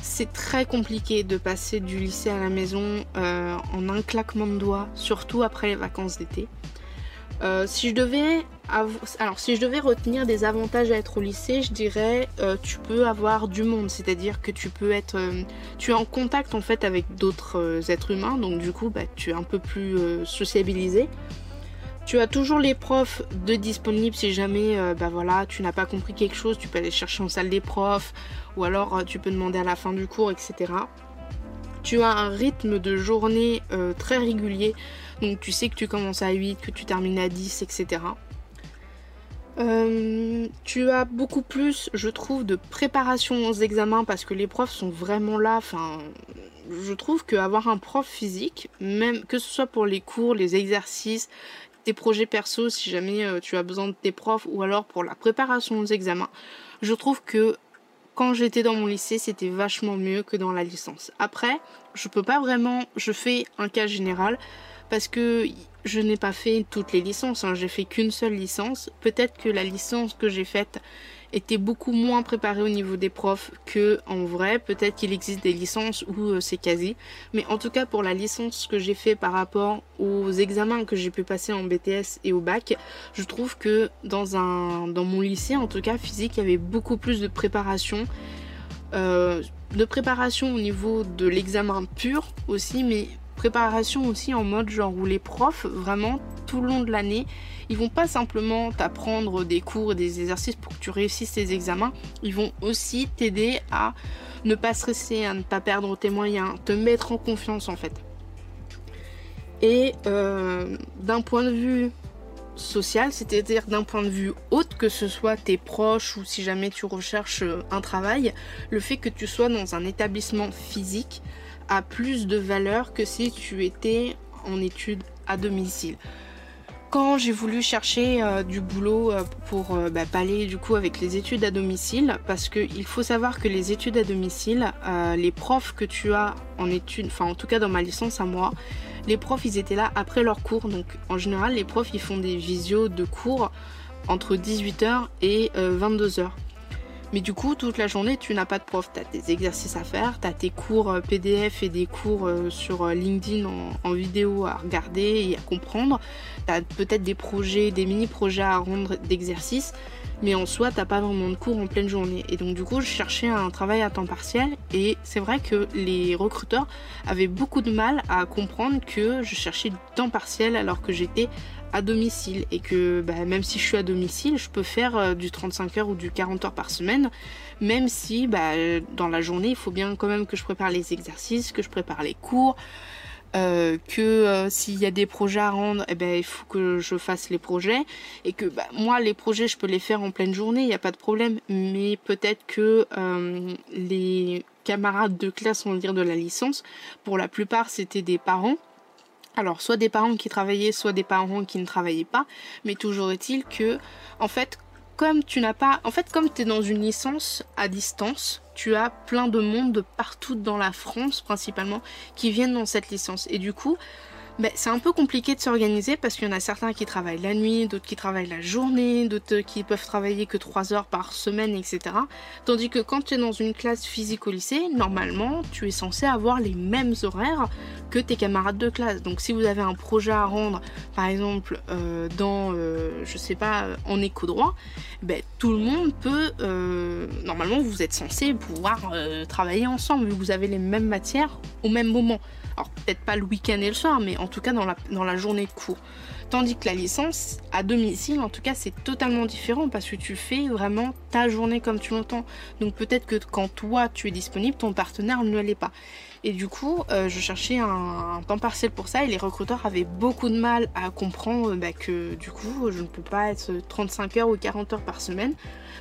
c'est très compliqué de passer du lycée à la maison euh, en un claquement de doigts, surtout après les vacances d'été. Euh, si je devais retenir des avantages à être au lycée, je dirais euh, tu peux avoir du monde, c'est-à-dire que tu peux être tu es en contact en fait avec d'autres êtres humains, donc du coup bah, tu es un peu plus sociabilisé. Tu as toujours les profs de disponibles si jamais bah voilà, tu n'as pas compris quelque chose, tu peux aller chercher en salle des profs ou alors euh, tu peux demander à la fin du cours, etc. Tu as un rythme de journée euh, très régulier, donc tu sais que tu commences à 8, que tu termines à 10, etc. Euh, tu as beaucoup plus, je trouve, de préparation aux examens parce que les profs sont vraiment là. Je trouve qu'avoir un prof physique, même que ce soit pour les cours, les exercices, projets perso, si jamais tu as besoin de tes profs, ou alors pour la préparation aux examens, je trouve que quand j'étais dans mon lycée, c'était vachement mieux que dans la licence. Après, je peux pas vraiment, je fais un cas général parce que je n'ai pas fait toutes les licences, hein. j'ai fait qu'une seule licence. Peut-être que la licence que j'ai faite était beaucoup moins préparé au niveau des profs que en vrai. Peut-être qu'il existe des licences où euh, c'est quasi. Mais en tout cas, pour la licence que j'ai fait par rapport aux examens que j'ai pu passer en BTS et au bac, je trouve que dans, un, dans mon lycée, en tout cas physique, il y avait beaucoup plus de préparation. Euh, de préparation au niveau de l'examen pur aussi, mais préparation aussi en mode genre où les profs, vraiment, tout le long de l'année, ils vont pas simplement t'apprendre des cours et des exercices pour que tu réussisses tes examens, ils vont aussi t'aider à ne pas stresser, à ne pas perdre tes moyens, te mettre en confiance en fait. Et euh, d'un point de vue social, c'est-à-dire d'un point de vue autre, que ce soit tes proches ou si jamais tu recherches un travail, le fait que tu sois dans un établissement physique plus de valeur que si tu étais en études à domicile quand j'ai voulu chercher euh, du boulot euh, pour euh, bah, du coup avec les études à domicile, parce qu'il faut savoir que les études à domicile, les profs que tu as en études, enfin en tout cas dans ma licence à moi, les profs ils étaient là après leurs cours, donc en général les profs ils font des visios de cours entre 18h et 22h. Mais du coup, toute la journée, tu n'as pas de prof. Tu as des exercices à faire, tu as tes cours euh, PDF et des cours euh, sur euh, LinkedIn en, vidéo à regarder et à comprendre. Tu peut-être des projets, des mini-projets à rendre d'exercices. Mais en soi, t'as pas vraiment de cours en pleine journée. Et donc du coup, je cherchais un travail à temps partiel. Et c'est vrai que les recruteurs avaient beaucoup de mal à comprendre que je cherchais du temps partiel alors que j'étais à domicile et que bah, même si je suis à domicile, je peux faire euh, du 35 heures ou du 40 heures par semaine, même si bah, dans la journée, il faut bien quand même que je prépare les exercices, que je prépare les cours, euh, que euh, s'il y a des projets à rendre, eh ben, il faut que je fasse les projets et que bah, moi, les projets, je peux les faire en pleine journée, il n'y a pas de problème, mais peut-être que les camarades de classe, on va dire, de la licence, pour la plupart, c'était des parents alors, soit des parents qui travaillaient, soit des parents qui ne travaillaient pas, mais toujours est-il que, en fait, comme tu n'as pas. En fait, comme tu es dans une licence à distance, tu as plein de monde de partout dans la France, principalement, qui viennent dans cette licence. Et du coup, c'est un peu compliqué de s'organiser parce qu'il y en a certains qui travaillent la nuit, d'autres qui travaillent la journée, d'autres qui peuvent travailler que 3 heures par semaine, etc. Tandis que quand tu es dans une classe physique au lycée, normalement, tu es censé avoir les mêmes horaires que tes camarades de classe. Donc si vous avez un projet à rendre, par exemple, euh, dans, euh, je sais pas, en éco-droit, ben, tout le monde peut, euh, normalement, vous êtes censé pouvoir travailler ensemble, vous avez les mêmes matières au même moment. Alors peut-être pas le week-end et le soir, mais en tout cas dans la, dans la journée de cours. Tandis que la licence, à domicile, en tout cas, c'est totalement différent parce que tu fais vraiment ta journée comme tu l'entends. Donc peut-être que quand toi tu es disponible, ton partenaire ne l'est pas. Et du coup, euh, je cherchais un, temps partiel pour ça et les recruteurs avaient beaucoup de mal à comprendre bah, que du coup, je ne peux pas être 35 heures ou 40 heures par semaine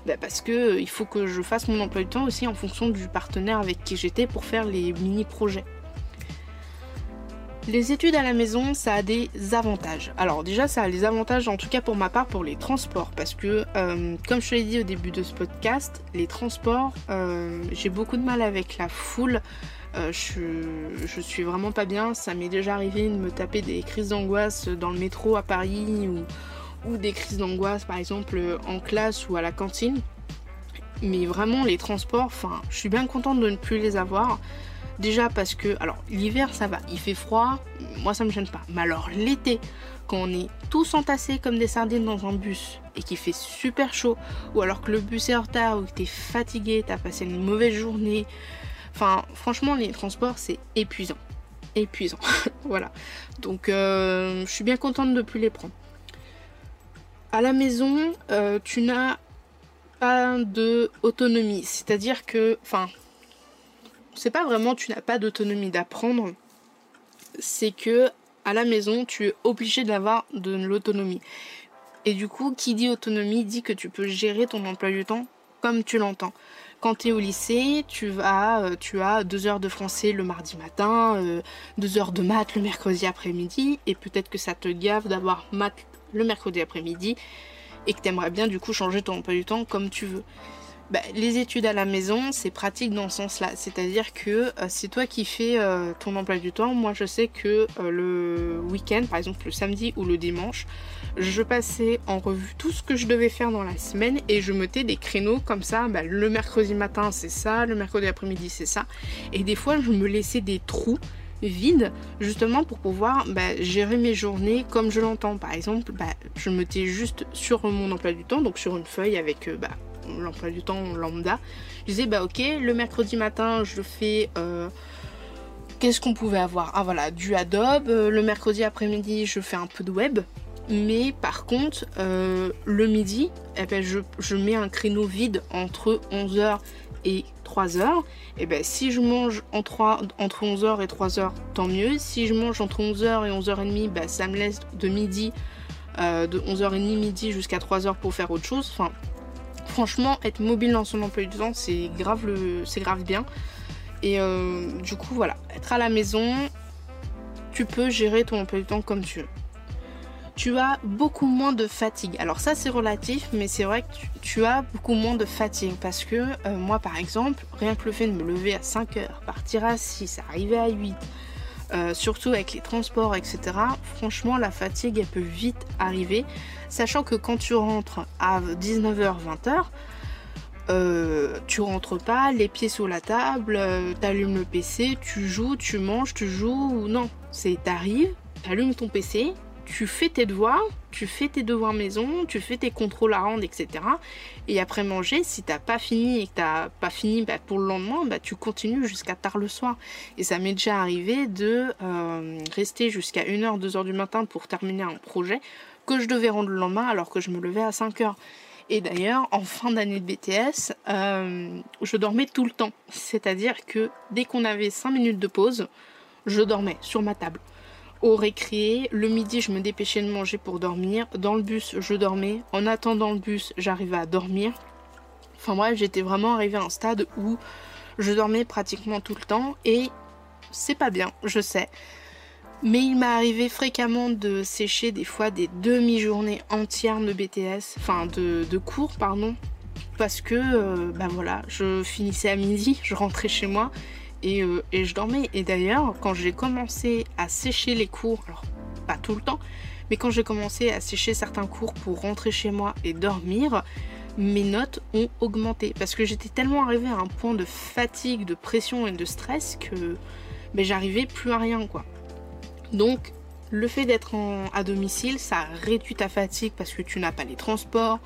bah, parce que euh, il faut que je fasse mon emploi du temps aussi en fonction du partenaire avec qui j'étais pour faire les mini-projets. Les études à la maison, ça a des avantages. Alors déjà, ça a les avantages, en tout cas pour ma part, pour les transports. Parce que, euh, comme je te l'ai dit au début de ce podcast, les transports, j'ai beaucoup de mal avec la foule. Euh, je, suis vraiment pas bien. Ça m'est déjà arrivé de me taper des crises d'angoisse dans le métro à Paris ou, des crises d'angoisse par exemple en classe ou à la cantine. Mais vraiment les transports, enfin, je suis bien contente de ne plus les avoir. Déjà parce que, alors l'hiver ça va, il fait froid, moi ça me gêne pas. Mais alors l'été, quand on est tous entassés comme des sardines dans un bus et qu'il fait super chaud, ou alors que le bus est en retard ou que t'es fatigué, t'as passé une mauvaise journée, Enfin, franchement, les transports, c'est épuisant. Épuisant. voilà. Donc, euh, je suis bien contente de ne plus les prendre. À la maison, euh, tu n'as pas de autonomie. C'est-à-dire que, enfin, c'est pas vraiment tu n'as pas d'autonomie d'apprendre. C'est que à la maison, tu es obligé d'avoir de l'autonomie. Et du coup, qui dit autonomie dit que tu peux gérer ton emploi du temps comme tu l'entends. Quand tu es au lycée, tu, vas, euh, tu as deux heures de français le mardi matin, euh, deux heures de maths le mercredi après-midi, et peut-être que ça te gave d'avoir maths le mercredi après-midi, et que tu aimerais bien du coup changer ton emploi du temps comme tu veux. Bah, les études à la maison, c'est pratique dans ce sens-là. C'est-à-dire que euh, c'est toi qui fais ton emploi du temps. Moi, je sais que le week-end, par exemple le samedi ou le dimanche, je passais en revue tout ce que je devais faire dans la semaine et je mettais des créneaux comme ça. Bah, le mercredi matin, c'est ça, le mercredi après-midi, c'est ça. Et des fois, je me laissais des trous vides justement pour pouvoir bah, gérer mes journées comme je l'entends. Par exemple, je mettais juste sur mon emploi du temps, donc sur une feuille avec euh, l'emploi du temps lambda. Je disais, bah ok, le mercredi matin, je fais... Euh, qu'est-ce qu'on pouvait avoir? Ah voilà, du Adobe. Euh, le mercredi après-midi, je fais un peu de web. Mais par contre, euh, le midi, eh ben, je, mets un créneau vide entre 11h et 3h. Et ben, si je mange entre 11h et 3h, tant mieux. Si je mange entre 11h et 11h30, ben, ça me laisse de midi, de 11h30 midi jusqu'à 3h pour faire autre chose. Enfin, franchement, être mobile dans son emploi du temps, c'est grave, le, grave bien. Et euh, du coup, voilà, être à la maison, tu peux gérer ton emploi du temps comme tu veux tu as beaucoup moins de fatigue. Alors ça c'est relatif, mais c'est vrai que tu, as beaucoup moins de fatigue parce que euh, moi par exemple, rien que le fait de me lever à 5 heures, partir à 6, arriver à 8, euh, surtout avec les transports, etc. Franchement, la fatigue, elle peut vite arriver. Sachant que quand tu rentres à 19h, 20h, euh, tu rentres pas, les pieds sous la table, t'allumes le PC, tu joues, tu manges, tu joues ou non. C'est t'arrives, t'allumes ton PC, tu fais tes devoirs, tu fais tes devoirs maison, tu fais tes contrôles à rendre, etc. Et après manger, si t'as pas fini et que t'as pas fini bah, pour le lendemain, bah, tu continues jusqu'à tard le soir. Et ça m'est déjà arrivé de euh, rester jusqu'à 1h, 2h du matin pour terminer un projet que je devais rendre le lendemain alors que je me levais à 5h. Et d'ailleurs, en fin d'année de BTS, euh, je dormais tout le temps. C'est-à-dire que dès qu'on avait 5 minutes de pause, je dormais sur ma table au récré. Le midi, je me dépêchais de manger pour dormir. Dans le bus, je dormais. En attendant le bus, j'arrivais à dormir. Enfin bref, j'étais vraiment arrivée à un stade où je dormais pratiquement tout le temps et c'est pas bien, je sais. Mais il m'est arrivé fréquemment de sécher des fois des demi-journées entières de BTS, enfin de, cours, pardon, parce que, euh, ben voilà, je finissais à midi, je rentrais chez moi euh, et, je dormais. Et d'ailleurs, quand j'ai commencé à sécher les cours, alors pas tout le temps, mais quand j'ai commencé à sécher certains cours pour rentrer chez moi et dormir, mes notes ont augmenté. Parce que j'étais tellement arrivée à un point de fatigue, de pression et de stress que ben, j'arrivais plus à rien. Donc le fait d'être à domicile, ça réduit ta fatigue parce que tu n'as pas les transports,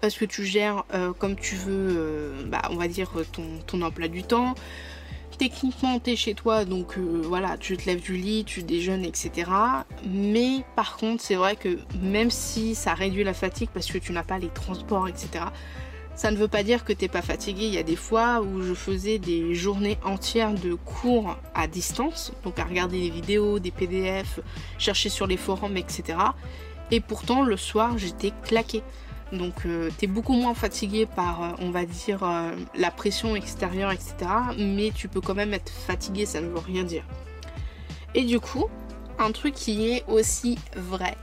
parce que tu gères euh, comme tu veux, euh, bah, on va dire, ton emploi du temps techniquement t'es chez toi, donc euh, voilà, tu te lèves du lit, tu déjeunes, etc. Mais par contre, c'est vrai que même si ça réduit la fatigue parce que tu n'as pas les transports, etc., ça ne veut pas dire que t'es pas fatigué. Il y a des fois où je faisais des journées entières de cours à distance, donc à regarder des vidéos, des PDF, chercher sur les forums, etc. Et pourtant, le soir, j'étais claquée. Donc euh, tu es beaucoup moins fatigué par, euh, on va dire, euh, la pression extérieure, etc. Mais tu peux quand même être fatigué, ça ne veut rien dire. Et du coup, un truc qui est aussi vrai.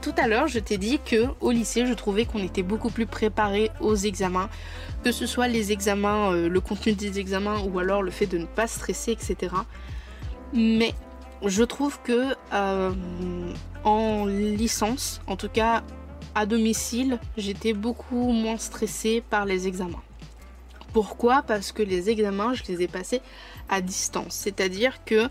Tout à l'heure, je t'ai dit que au lycée, je trouvais qu'on était beaucoup plus préparé aux examens, que ce soit les examens, le contenu des examens ou alors le fait de ne pas stresser, etc. Mais je trouve que en licence, en tout cas à domicile, j'étais beaucoup moins stressée par les examens. Pourquoi? Parce que les examens, je les ai passés à distance. C'est-à-dire que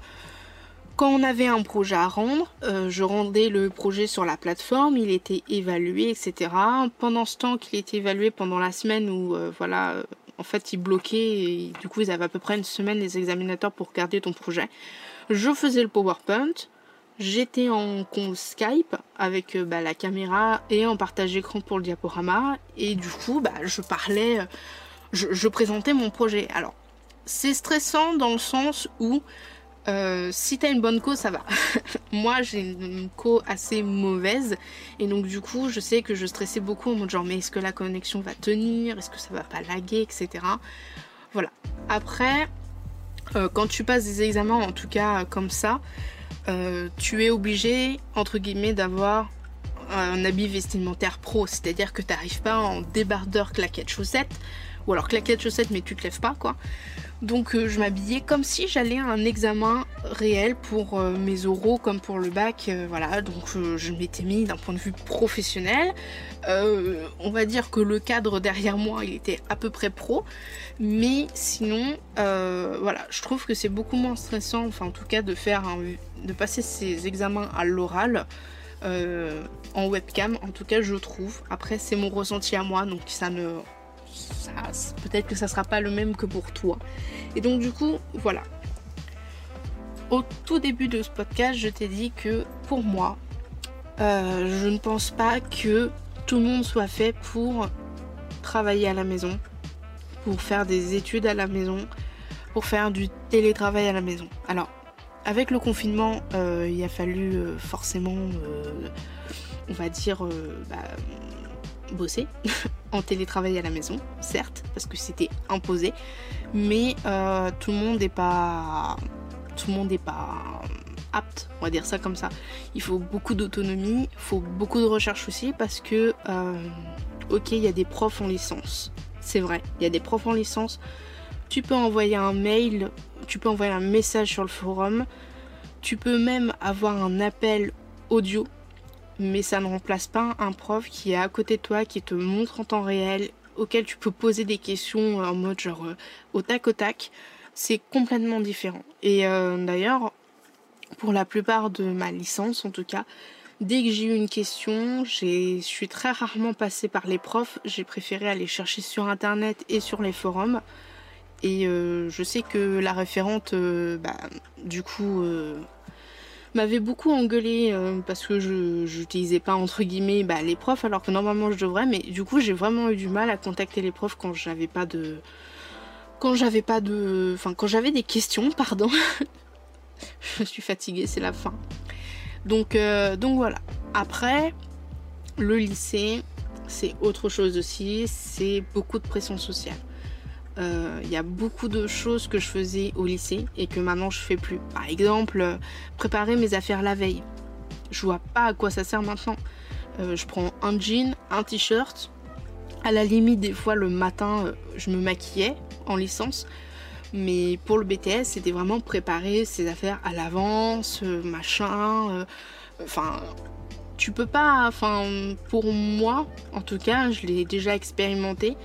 quand on avait un projet à rendre, euh, je rendais le projet sur la plateforme, il était évalué, etc. Pendant ce temps qu'il était évalué pendant la semaine où, euh, voilà, euh, en fait, il bloquait, et du coup, ils avaient à peu près une semaine, les examinateurs, pour garder ton projet. Je faisais le PowerPoint, J'étais en call Skype avec euh, bah, la caméra et en partage écran pour le diaporama. Et du coup, bah, je parlais, euh, je, présentais mon projet. Alors, c'est stressant dans le sens où euh, si t'as une bonne co, ça va. Moi, j'ai une co assez mauvaise. Et donc, du coup, je sais que je stressais beaucoup en mode genre, mais est-ce que la connexion va tenir? Est-ce que ça va pas laguer? Etc. Voilà. Après, quand tu passes des examens, en tout cas comme ça, euh, tu es obligé, entre guillemets, d'avoir un habit vestimentaire pro, c'est-à-dire que tu n'arrives pas en débardeur claquette chaussette, ou alors claquette chaussette mais tu te lèves pas quoi. Donc euh, je m'habillais comme si j'allais à un examen réel pour euh, mes oraux comme pour le bac, voilà, donc je m'étais mis d'un point de vue professionnel. on va dire que le cadre derrière moi il était à peu près pro, mais sinon voilà, je trouve que c'est beaucoup moins stressant, enfin en tout cas de faire de passer ces examens à l'oral euh, en webcam, en tout cas je trouve. Après c'est mon ressenti à moi, donc ça ne... Peut-être que ça sera pas le même que pour toi. Et donc du coup, voilà. Au tout début de ce podcast, je t'ai dit que pour moi, euh, je ne pense pas que tout le monde soit fait pour travailler à la maison, pour faire des études à la maison, pour faire du télétravail à la maison. Alors, avec le confinement, euh, il a fallu euh, forcément, on va dire, bah, bosser en télétravail à la maison, certes, parce que c'était imposé, mais tout le monde n'est pas, tout le monde n'est pas apte, on va dire ça comme ça. Il faut beaucoup d'autonomie, il faut beaucoup de recherche aussi, parce que, ok, il y a des profs en licence, c'est vrai, il y a des profs en licence. Tu peux envoyer un mail tu peux envoyer un message sur le forum, tu peux même avoir un appel audio, mais ça ne remplace pas un prof qui est à côté de toi, qui te montre en temps réel, auquel tu peux poser des questions en mode genre euh, au tac au tac. C'est complètement différent. Et euh, d'ailleurs, pour la plupart de ma licence en tout cas, dès que j'ai eu une question, je suis très rarement passée par les profs, j'ai préféré aller chercher sur internet et sur les forums. Et euh, je sais que la référente, euh, bah, du coup, euh, m'avait beaucoup engueulé parce que je n'utilisais pas entre guillemets bah, les profs alors que normalement je devrais. Mais du coup, j'ai vraiment eu du mal à contacter les profs quand j'avais pas de, quand j'avais pas de, enfin quand j'avais des questions, pardon. je suis fatiguée, c'est la fin. Donc, donc voilà. Après, le lycée, c'est autre chose aussi. C'est beaucoup de pression sociale. Il euh, y a beaucoup de choses que je faisais au lycée et que maintenant je fais plus. Par exemple, euh, préparer mes affaires la veille. Je vois pas à quoi ça sert maintenant. Euh, je prends un jean, un t-shirt. À la limite, des fois le matin, je me maquillais en licence. Mais pour le BTS, c'était vraiment préparer ses affaires à l'avance, machin. Enfin, tu peux pas. Enfin, pour moi, en tout cas, je l'ai déjà expérimenté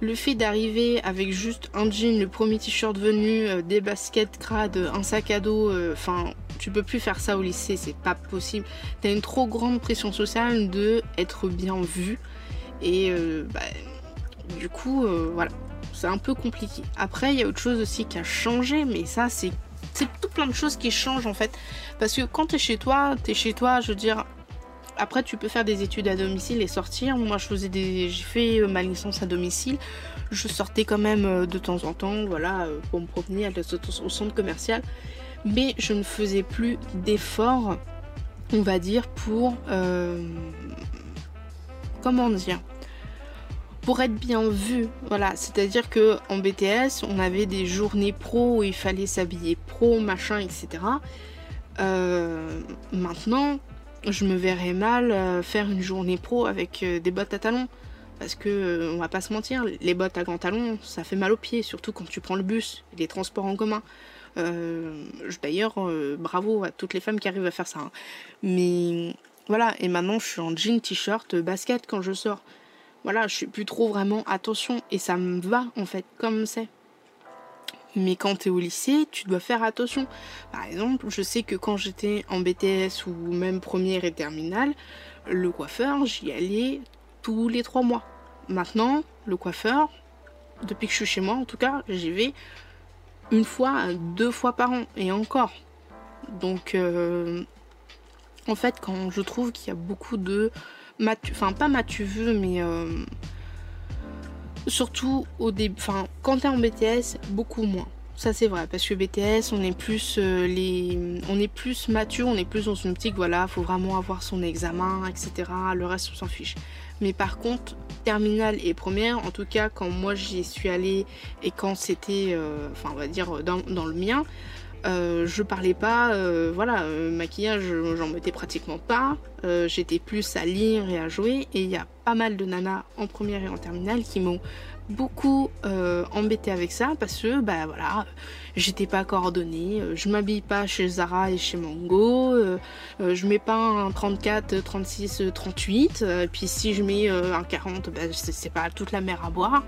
le fait d'arriver avec juste un jean, le premier t-shirt venu, euh, des baskets crades, un sac à dos, euh, enfin, tu peux plus faire ça au lycée, c'est pas possible. T'as une trop grande pression sociale de être bien vu. Et euh, bah, du coup, voilà. c'est un peu compliqué. Après, il y a autre chose aussi qui a changé, mais ça, c'est c'est tout plein de choses qui changent en fait. Parce que quand t'es chez toi, t'es chez toi, je veux dire. Après, tu peux faire des études à domicile et sortir. Moi, je faisais des, j'ai fait ma licence à domicile. Je sortais quand même euh, de temps en temps, voilà, euh, pour me promener au centre commercial. Mais je ne faisais plus d'efforts, on va dire, pour euh, comment dire pour être bien vu. Voilà, c'est-à-dire que en BTS, on avait des journées pro où il fallait s'habiller pro, machin, etc. Euh, maintenant, je me verrais mal euh, faire une journée pro avec euh, des bottes à talons. Parce que, on va pas se mentir, les bottes à grands talons, ça fait mal aux pieds, surtout quand tu prends le bus, les transports en commun. D'ailleurs, bravo à toutes les femmes qui arrivent à faire ça. Hein. Mais voilà, et maintenant je suis en jean, t-shirt, basket quand je sors voilà, je suis plus trop vraiment attention et ça me va en fait comme c'est. Mais quand tu es au lycée, tu dois faire attention. Par exemple, je sais que quand j'étais en BTS ou même première et terminale, le coiffeur, j'y allais tous les trois mois. Maintenant, le coiffeur, depuis que je suis chez moi en tout cas, j'y vais une fois, deux fois par an et encore. Donc, euh, en fait, quand je trouve qu'il y a beaucoup de enfin pas tu veux, mais euh, surtout au début, enfin quand t'es en BTS, beaucoup moins. Ça c'est vrai parce que BTS on est plus euh, les on est plus mature, on est plus dans une optique voilà, faut vraiment avoir son examen, etc. Le reste on s'en fiche. Mais par contre, terminale et première, en tout cas quand moi j'y suis allée et quand c'était, euh, enfin on va dire dans, dans le mien, euh, je parlais pas, euh, voilà, euh, maquillage, j'en mettais pratiquement pas. J'étais plus à lire et à jouer. Et il y a pas mal de nanas en première et en terminale qui m'ont beaucoup embêté avec ça parce que, bah voilà, j'étais pas coordonnée. je m'habille pas chez Zara et chez Mango. je mets pas un 34, 36, 38. puis si je mets un 40, bah, c'est pas toute la mer à boire.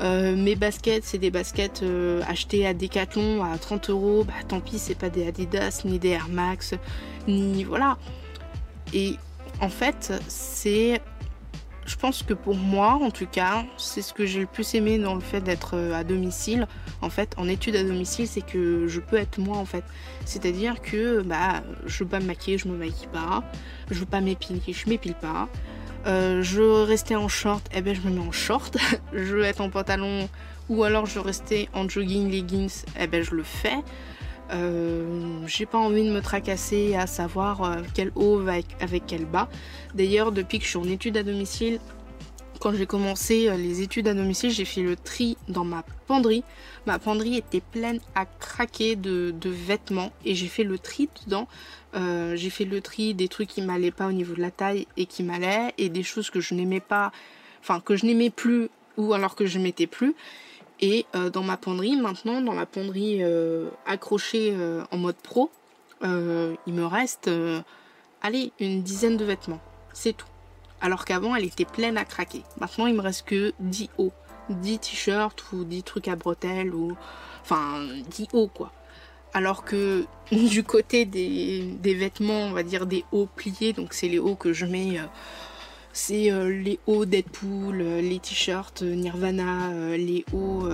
Euh, mes baskets, c'est des baskets euh, achetées à Decathlon à 30 euros. Bah tant pis, c'est pas des Adidas, ni des Air Max, ni voilà. Et en fait, c'est. Je pense que pour moi, en tout cas, c'est ce que j'ai le plus aimé dans le fait d'être euh, à domicile. En fait, en études à domicile, c'est que je peux être moi, en fait. C'est-à-dire que bah, je veux pas me maquiller, je me maquille pas. Je veux pas m'épiler, je m'épile pas. Euh, je rester en short, eh ben je me mets en short. je veux être en pantalon ou alors je rester en jogging, leggings, eh ben je le fais. Euh, j'ai pas envie de me tracasser à savoir euh, quel haut va avec, avec quel bas. D'ailleurs, depuis que je suis en études à domicile, quand j'ai commencé les études à domicile, j'ai fait le tri dans ma penderie. Ma penderie était pleine à craquer de, vêtements et j'ai fait le tri dedans euh, j'ai fait le tri des trucs qui m'allaient pas au niveau de la taille et qui m'allaient, et des choses que je n'aimais pas, enfin que je n'aimais plus ou alors que je mettais plus. Et euh, dans ma penderie, maintenant, dans ma penderie euh, accrochée en mode pro, il me reste, allez, une dizaine de vêtements. C'est tout. Alors qu'avant, elle était pleine à craquer. Maintenant, il me reste que 10 hauts. 10 t-shirts ou 10 trucs à bretelles ou... Enfin, 10 hauts, quoi. Alors que du côté des, vêtements, on va dire des hauts pliés, donc c'est les hauts que je mets, euh, c'est euh, les hauts Deadpool, euh, les t-shirts Nirvana, les hauts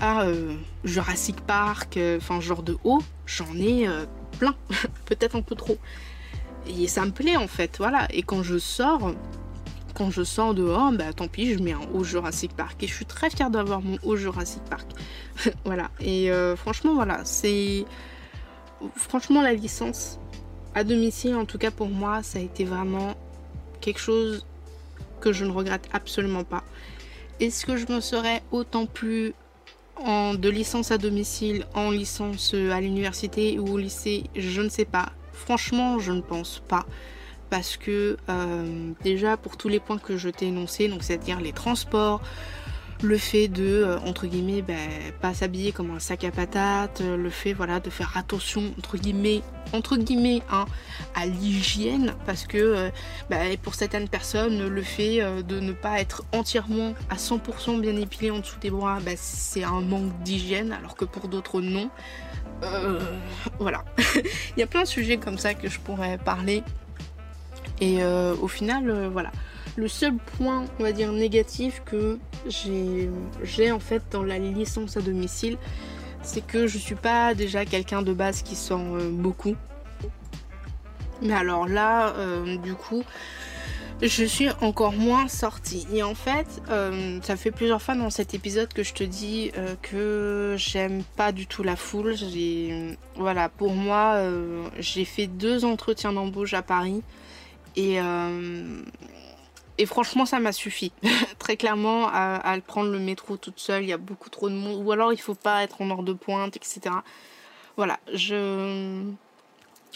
à Jurassic Park, enfin genre de hauts, j'en ai plein, peut-être un peu trop. Et ça me plaît en fait, voilà. Et quand je sors, quand je sors dehors, bah tant pis, je mets un haut Jurassic Park. Et je suis très fière d'avoir mon haut Jurassic Park. voilà. Et euh, franchement, voilà, c'est. Franchement, la licence à domicile, en tout cas pour moi, ça a été vraiment quelque chose que je ne regrette absolument pas. Est-ce que je me serais autant plus en, de licence à domicile en licence à l'université ou au lycée? Je ne sais pas. Franchement, je ne pense pas parce que euh, déjà pour tous les points que je t'ai énoncés, c'est-à-dire les transports, le fait de euh, entre guillemets ben, pas s'habiller comme un sac à patates, euh, le fait voilà de faire attention entre guillemets entre guillemets hein, à l'hygiène parce que ben, pour certaines personnes le fait de ne pas être entièrement à 100% bien épilé en dessous des bras ben, c'est un manque d'hygiène alors que pour d'autres non. Voilà. Il y a plein de sujets comme ça que je pourrais parler et euh, au final, euh, voilà. Le seul point, on va dire, négatif que j'ai en fait dans la licence à domicile, c'est que je suis pas déjà quelqu'un de base qui euh, beaucoup. Mais alors là, euh, du coup, je suis encore moins sortie. Et en fait, euh, ça fait plusieurs fois dans cet épisode que je te dis que j'aime pas du tout la foule. voilà, pour moi, j'ai fait deux entretiens d'embauche à Paris et et franchement, ça m'a suffi. Très clairement, à, prendre le métro toute seule, il y a beaucoup trop de monde. Ou alors, il faut pas être en heure de pointe, etc. Voilà, je.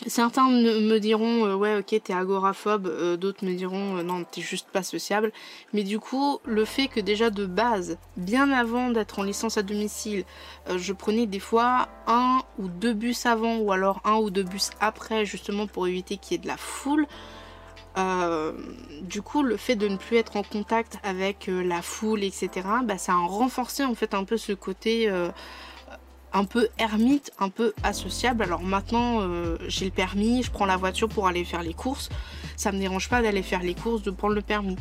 Certains me diront euh, ouais ok t'es agoraphobe, euh, d'autres me diront euh, non t'es juste pas sociable. Mais du coup le fait que déjà de base, bien avant d'être en licence à domicile, je prenais des fois un ou deux bus avant ou alors un ou deux bus après justement pour éviter qu'il y ait de la foule. Du coup, le fait de ne plus être en contact avec la foule, etc., bah, ça a renforcé en fait un peu ce côté un peu ermite, un peu associable. Alors maintenant, j'ai le permis, je prends la voiture pour aller faire les courses. Ça me dérange pas d'aller faire les courses, de prendre le permis.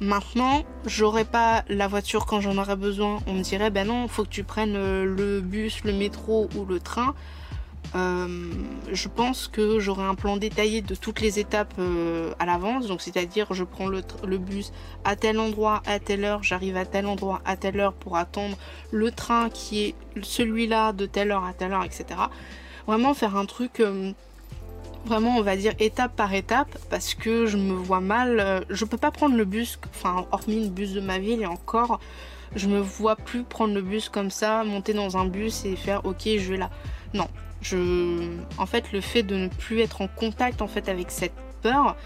Maintenant, j'aurais pas la voiture quand j'en aurais besoin. On me dirait, ben non, faut que tu prennes le bus, le métro ou le train. Euh, je pense que j'aurai un plan détaillé de toutes les étapes euh, à l'avance. Donc c'est-à-dire je prends le, bus à tel endroit, à telle heure, j'arrive à tel endroit, à telle heure pour attendre le train qui est celui-là de telle heure à telle heure, etc. Vraiment faire un truc... Euh, vraiment on va dire étape par étape parce que je me vois mal je peux pas prendre le bus enfin hormis le bus de ma ville et encore je me vois plus prendre le bus comme ça monter dans un bus et faire ok je vais là non en fait, le fait de ne plus être en contact en fait avec cette peur,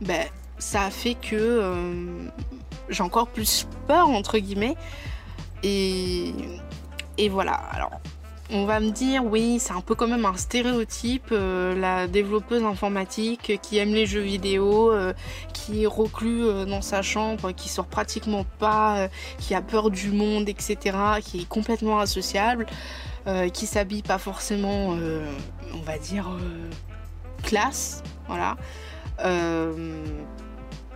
ben, ça a fait que euh, j'ai encore plus peur entre guillemets. Et, et voilà. Alors, on va me dire, oui, c'est un peu quand même un stéréotype, euh, la développeuse informatique qui aime les jeux vidéo, euh, qui est reclus dans sa chambre, qui sort pratiquement pas, qui a peur du monde, etc., qui est complètement associable. Euh, qui s'habille pas forcément, euh, on va dire, euh, classe, voilà.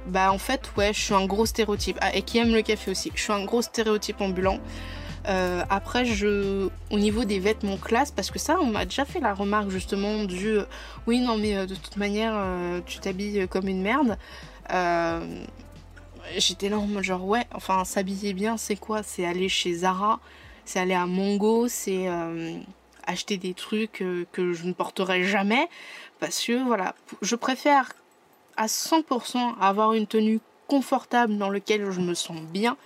bah en fait, ouais, je suis un gros stéréotype. Ah, et qui aime le café aussi. Je suis un gros stéréotype ambulant. après, je, au niveau des vêtements classe, parce que ça, on m'a déjà fait la remarque justement du oui, non, mais de toute manière, tu t'habilles comme une merde. J'étais là en mode genre, ouais, enfin, s'habiller bien, c'est quoi? C'est aller chez Zara, c'est aller à Mongo, c'est euh, acheter des trucs euh, que je ne porterai jamais. Parce que voilà, je préfère à 100% avoir une tenue confortable dans laquelle je me sens bien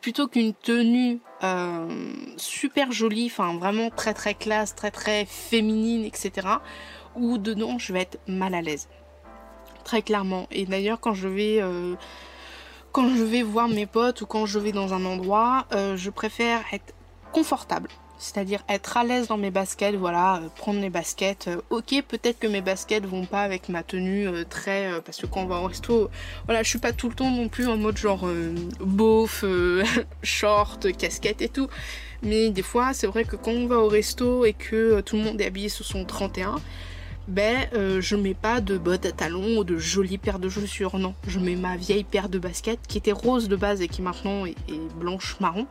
plutôt qu'une tenue euh, super jolie, enfin vraiment très très classe, très très féminine, etc. Où dedans je vais être mal à l'aise. Très clairement. Et d'ailleurs quand je vais quand je vais voir mes potes ou quand je vais dans un endroit, je préfère être C'est-à-dire être à l'aise dans mes baskets, voilà, euh, prendre mes baskets. Euh, ok, peut-être que mes baskets vont pas avec ma tenue euh, très... parce que quand on va au resto, voilà, je suis pas tout le temps non plus en mode genre beauf, short, casquette et tout. Mais des fois, c'est vrai que quand on va au resto et que tout le monde est habillé sur son 31, ben je mets pas de bottes à talons ou de jolies paires de chaussures, non. Je mets ma vieille paire de baskets qui était rose de base et qui maintenant est blanche marron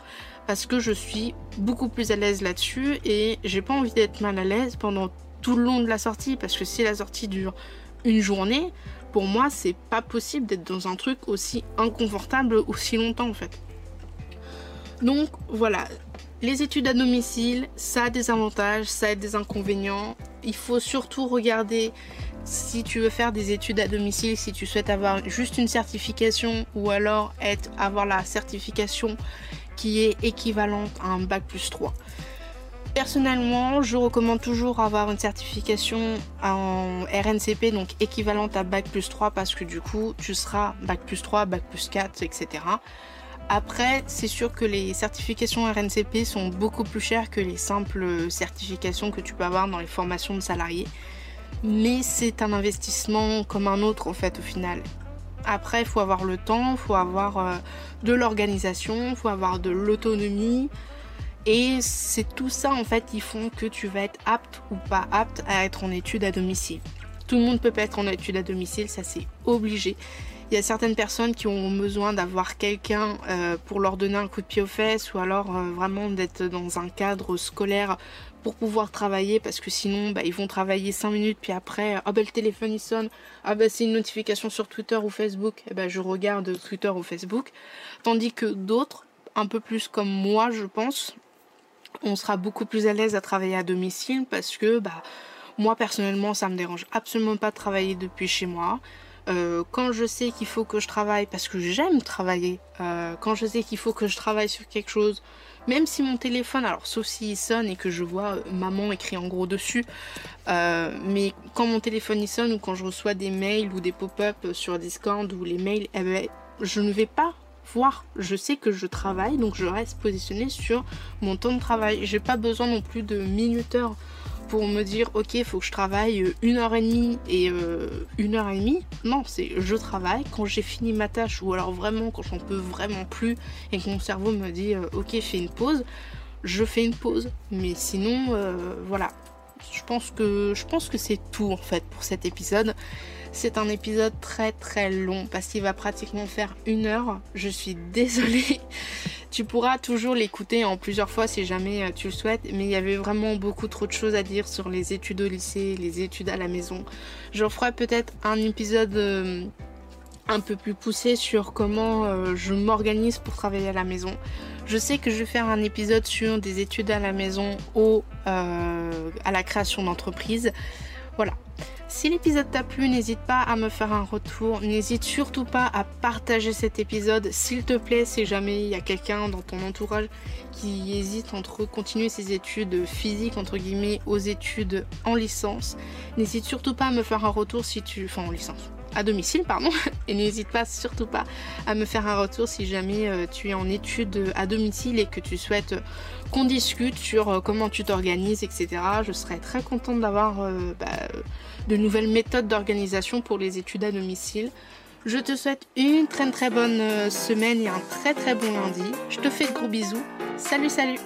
parce que je suis beaucoup plus à l'aise là-dessus et j'ai pas envie d'être mal à l'aise pendant tout le long de la sortie parce que si la sortie dure une journée, pour moi c'est pas possible d'être dans un truc aussi inconfortable aussi longtemps en fait. Donc voilà, les études à domicile, ça a des avantages, ça a des inconvénients. Il faut surtout regarder si tu veux faire des études à domicile, si tu souhaites avoir juste une certification ou alors être, avoir la certification qui est équivalente à un bac plus 3. Personnellement, je recommande toujours avoir une certification en RNCP, donc équivalente à bac plus 3, parce que du coup, tu seras bac plus 3, bac plus 4, etc. Après, c'est sûr que les certifications RNCP sont beaucoup plus chères que les simples certifications que tu peux avoir dans les formations de salariés. Mais c'est un investissement comme un autre en fait au final. Après, il faut avoir le temps, il faut avoir euh, de l'organisation, il faut avoir de l'autonomie. Et c'est tout ça en fait qui font que tu vas être apte ou pas apte à être en étude à domicile. Tout le monde peut pas être en étude à domicile, ça c'est obligé. Il y a certaines personnes qui ont besoin d'avoir quelqu'un pour leur donner un coup de pied aux fesses ou alors vraiment d'être dans un cadre scolaire pour pouvoir travailler parce que sinon bah, ils vont travailler 5 minutes puis après ah bah le téléphone il sonne. Ah bah c'est une notification sur Twitter ou Facebook. Et eh bah je regarde Twitter ou Facebook. Tandis que d'autres un peu plus comme moi je pense on sera beaucoup plus à l'aise à travailler à domicile parce que bah moi personnellement ça me dérange absolument pas de travailler depuis chez moi. Euh, quand je sais qu'il faut que je travaille parce que j'aime travailler, euh, quand je sais qu'il faut que je travaille sur quelque chose, même si mon téléphone, alors sauf s'il sonne et que je vois euh, maman écrit en gros dessus, mais quand mon téléphone il sonne ou quand je reçois des mails ou des pop-up sur Discord ou les mails, eh ben, je ne vais pas voir. Je sais que je travaille, donc je reste positionnée sur mon temps de travail. J'ai pas besoin non plus de minuteurs pour me dire ok faut que je travaille euh, une heure et demie et euh, une heure et demie. Non, c'est je travaille quand j'ai fini ma tâche ou alors vraiment quand j'en peux vraiment plus et que mon cerveau me dit euh, ok fais une pause, je fais une pause. Mais sinon voilà. Je pense que je pense que c'est tout en fait pour cet épisode. C'est un épisode très très long parce qu'il va pratiquement faire une heure. Je suis désolée. Tu pourras toujours l'écouter en plusieurs fois si jamais euh, tu le souhaites, mais il y avait vraiment beaucoup trop de choses à dire sur les études au lycée, les études à la maison. Je ferai peut-être un épisode euh, un peu plus poussé sur comment euh, je m'organise pour travailler à la maison. Je sais que je vais faire un épisode sur des études à la maison ou à la création d'entreprise. Voilà. Si l'épisode t'a plu, n'hésite pas à me faire un retour. N'hésite surtout pas à partager cet épisode, s'il te plaît, si jamais il y a quelqu'un dans ton entourage qui hésite entre continuer ses études physiques, entre guillemets, aux études en licence. N'hésite surtout pas à me faire un retour si tu... Enfin, en licence à domicile, pardon. Et n'hésite pas surtout pas à me faire un retour si jamais euh, tu es en études à domicile et que tu souhaites qu'on discute sur euh, comment tu t'organises, etc. Je serais très contente d'avoir euh, bah, de nouvelles méthodes d'organisation pour les études à domicile. Je te souhaite une très très bonne semaine et un très très bon lundi. Je te fais de gros bisous. Salut salut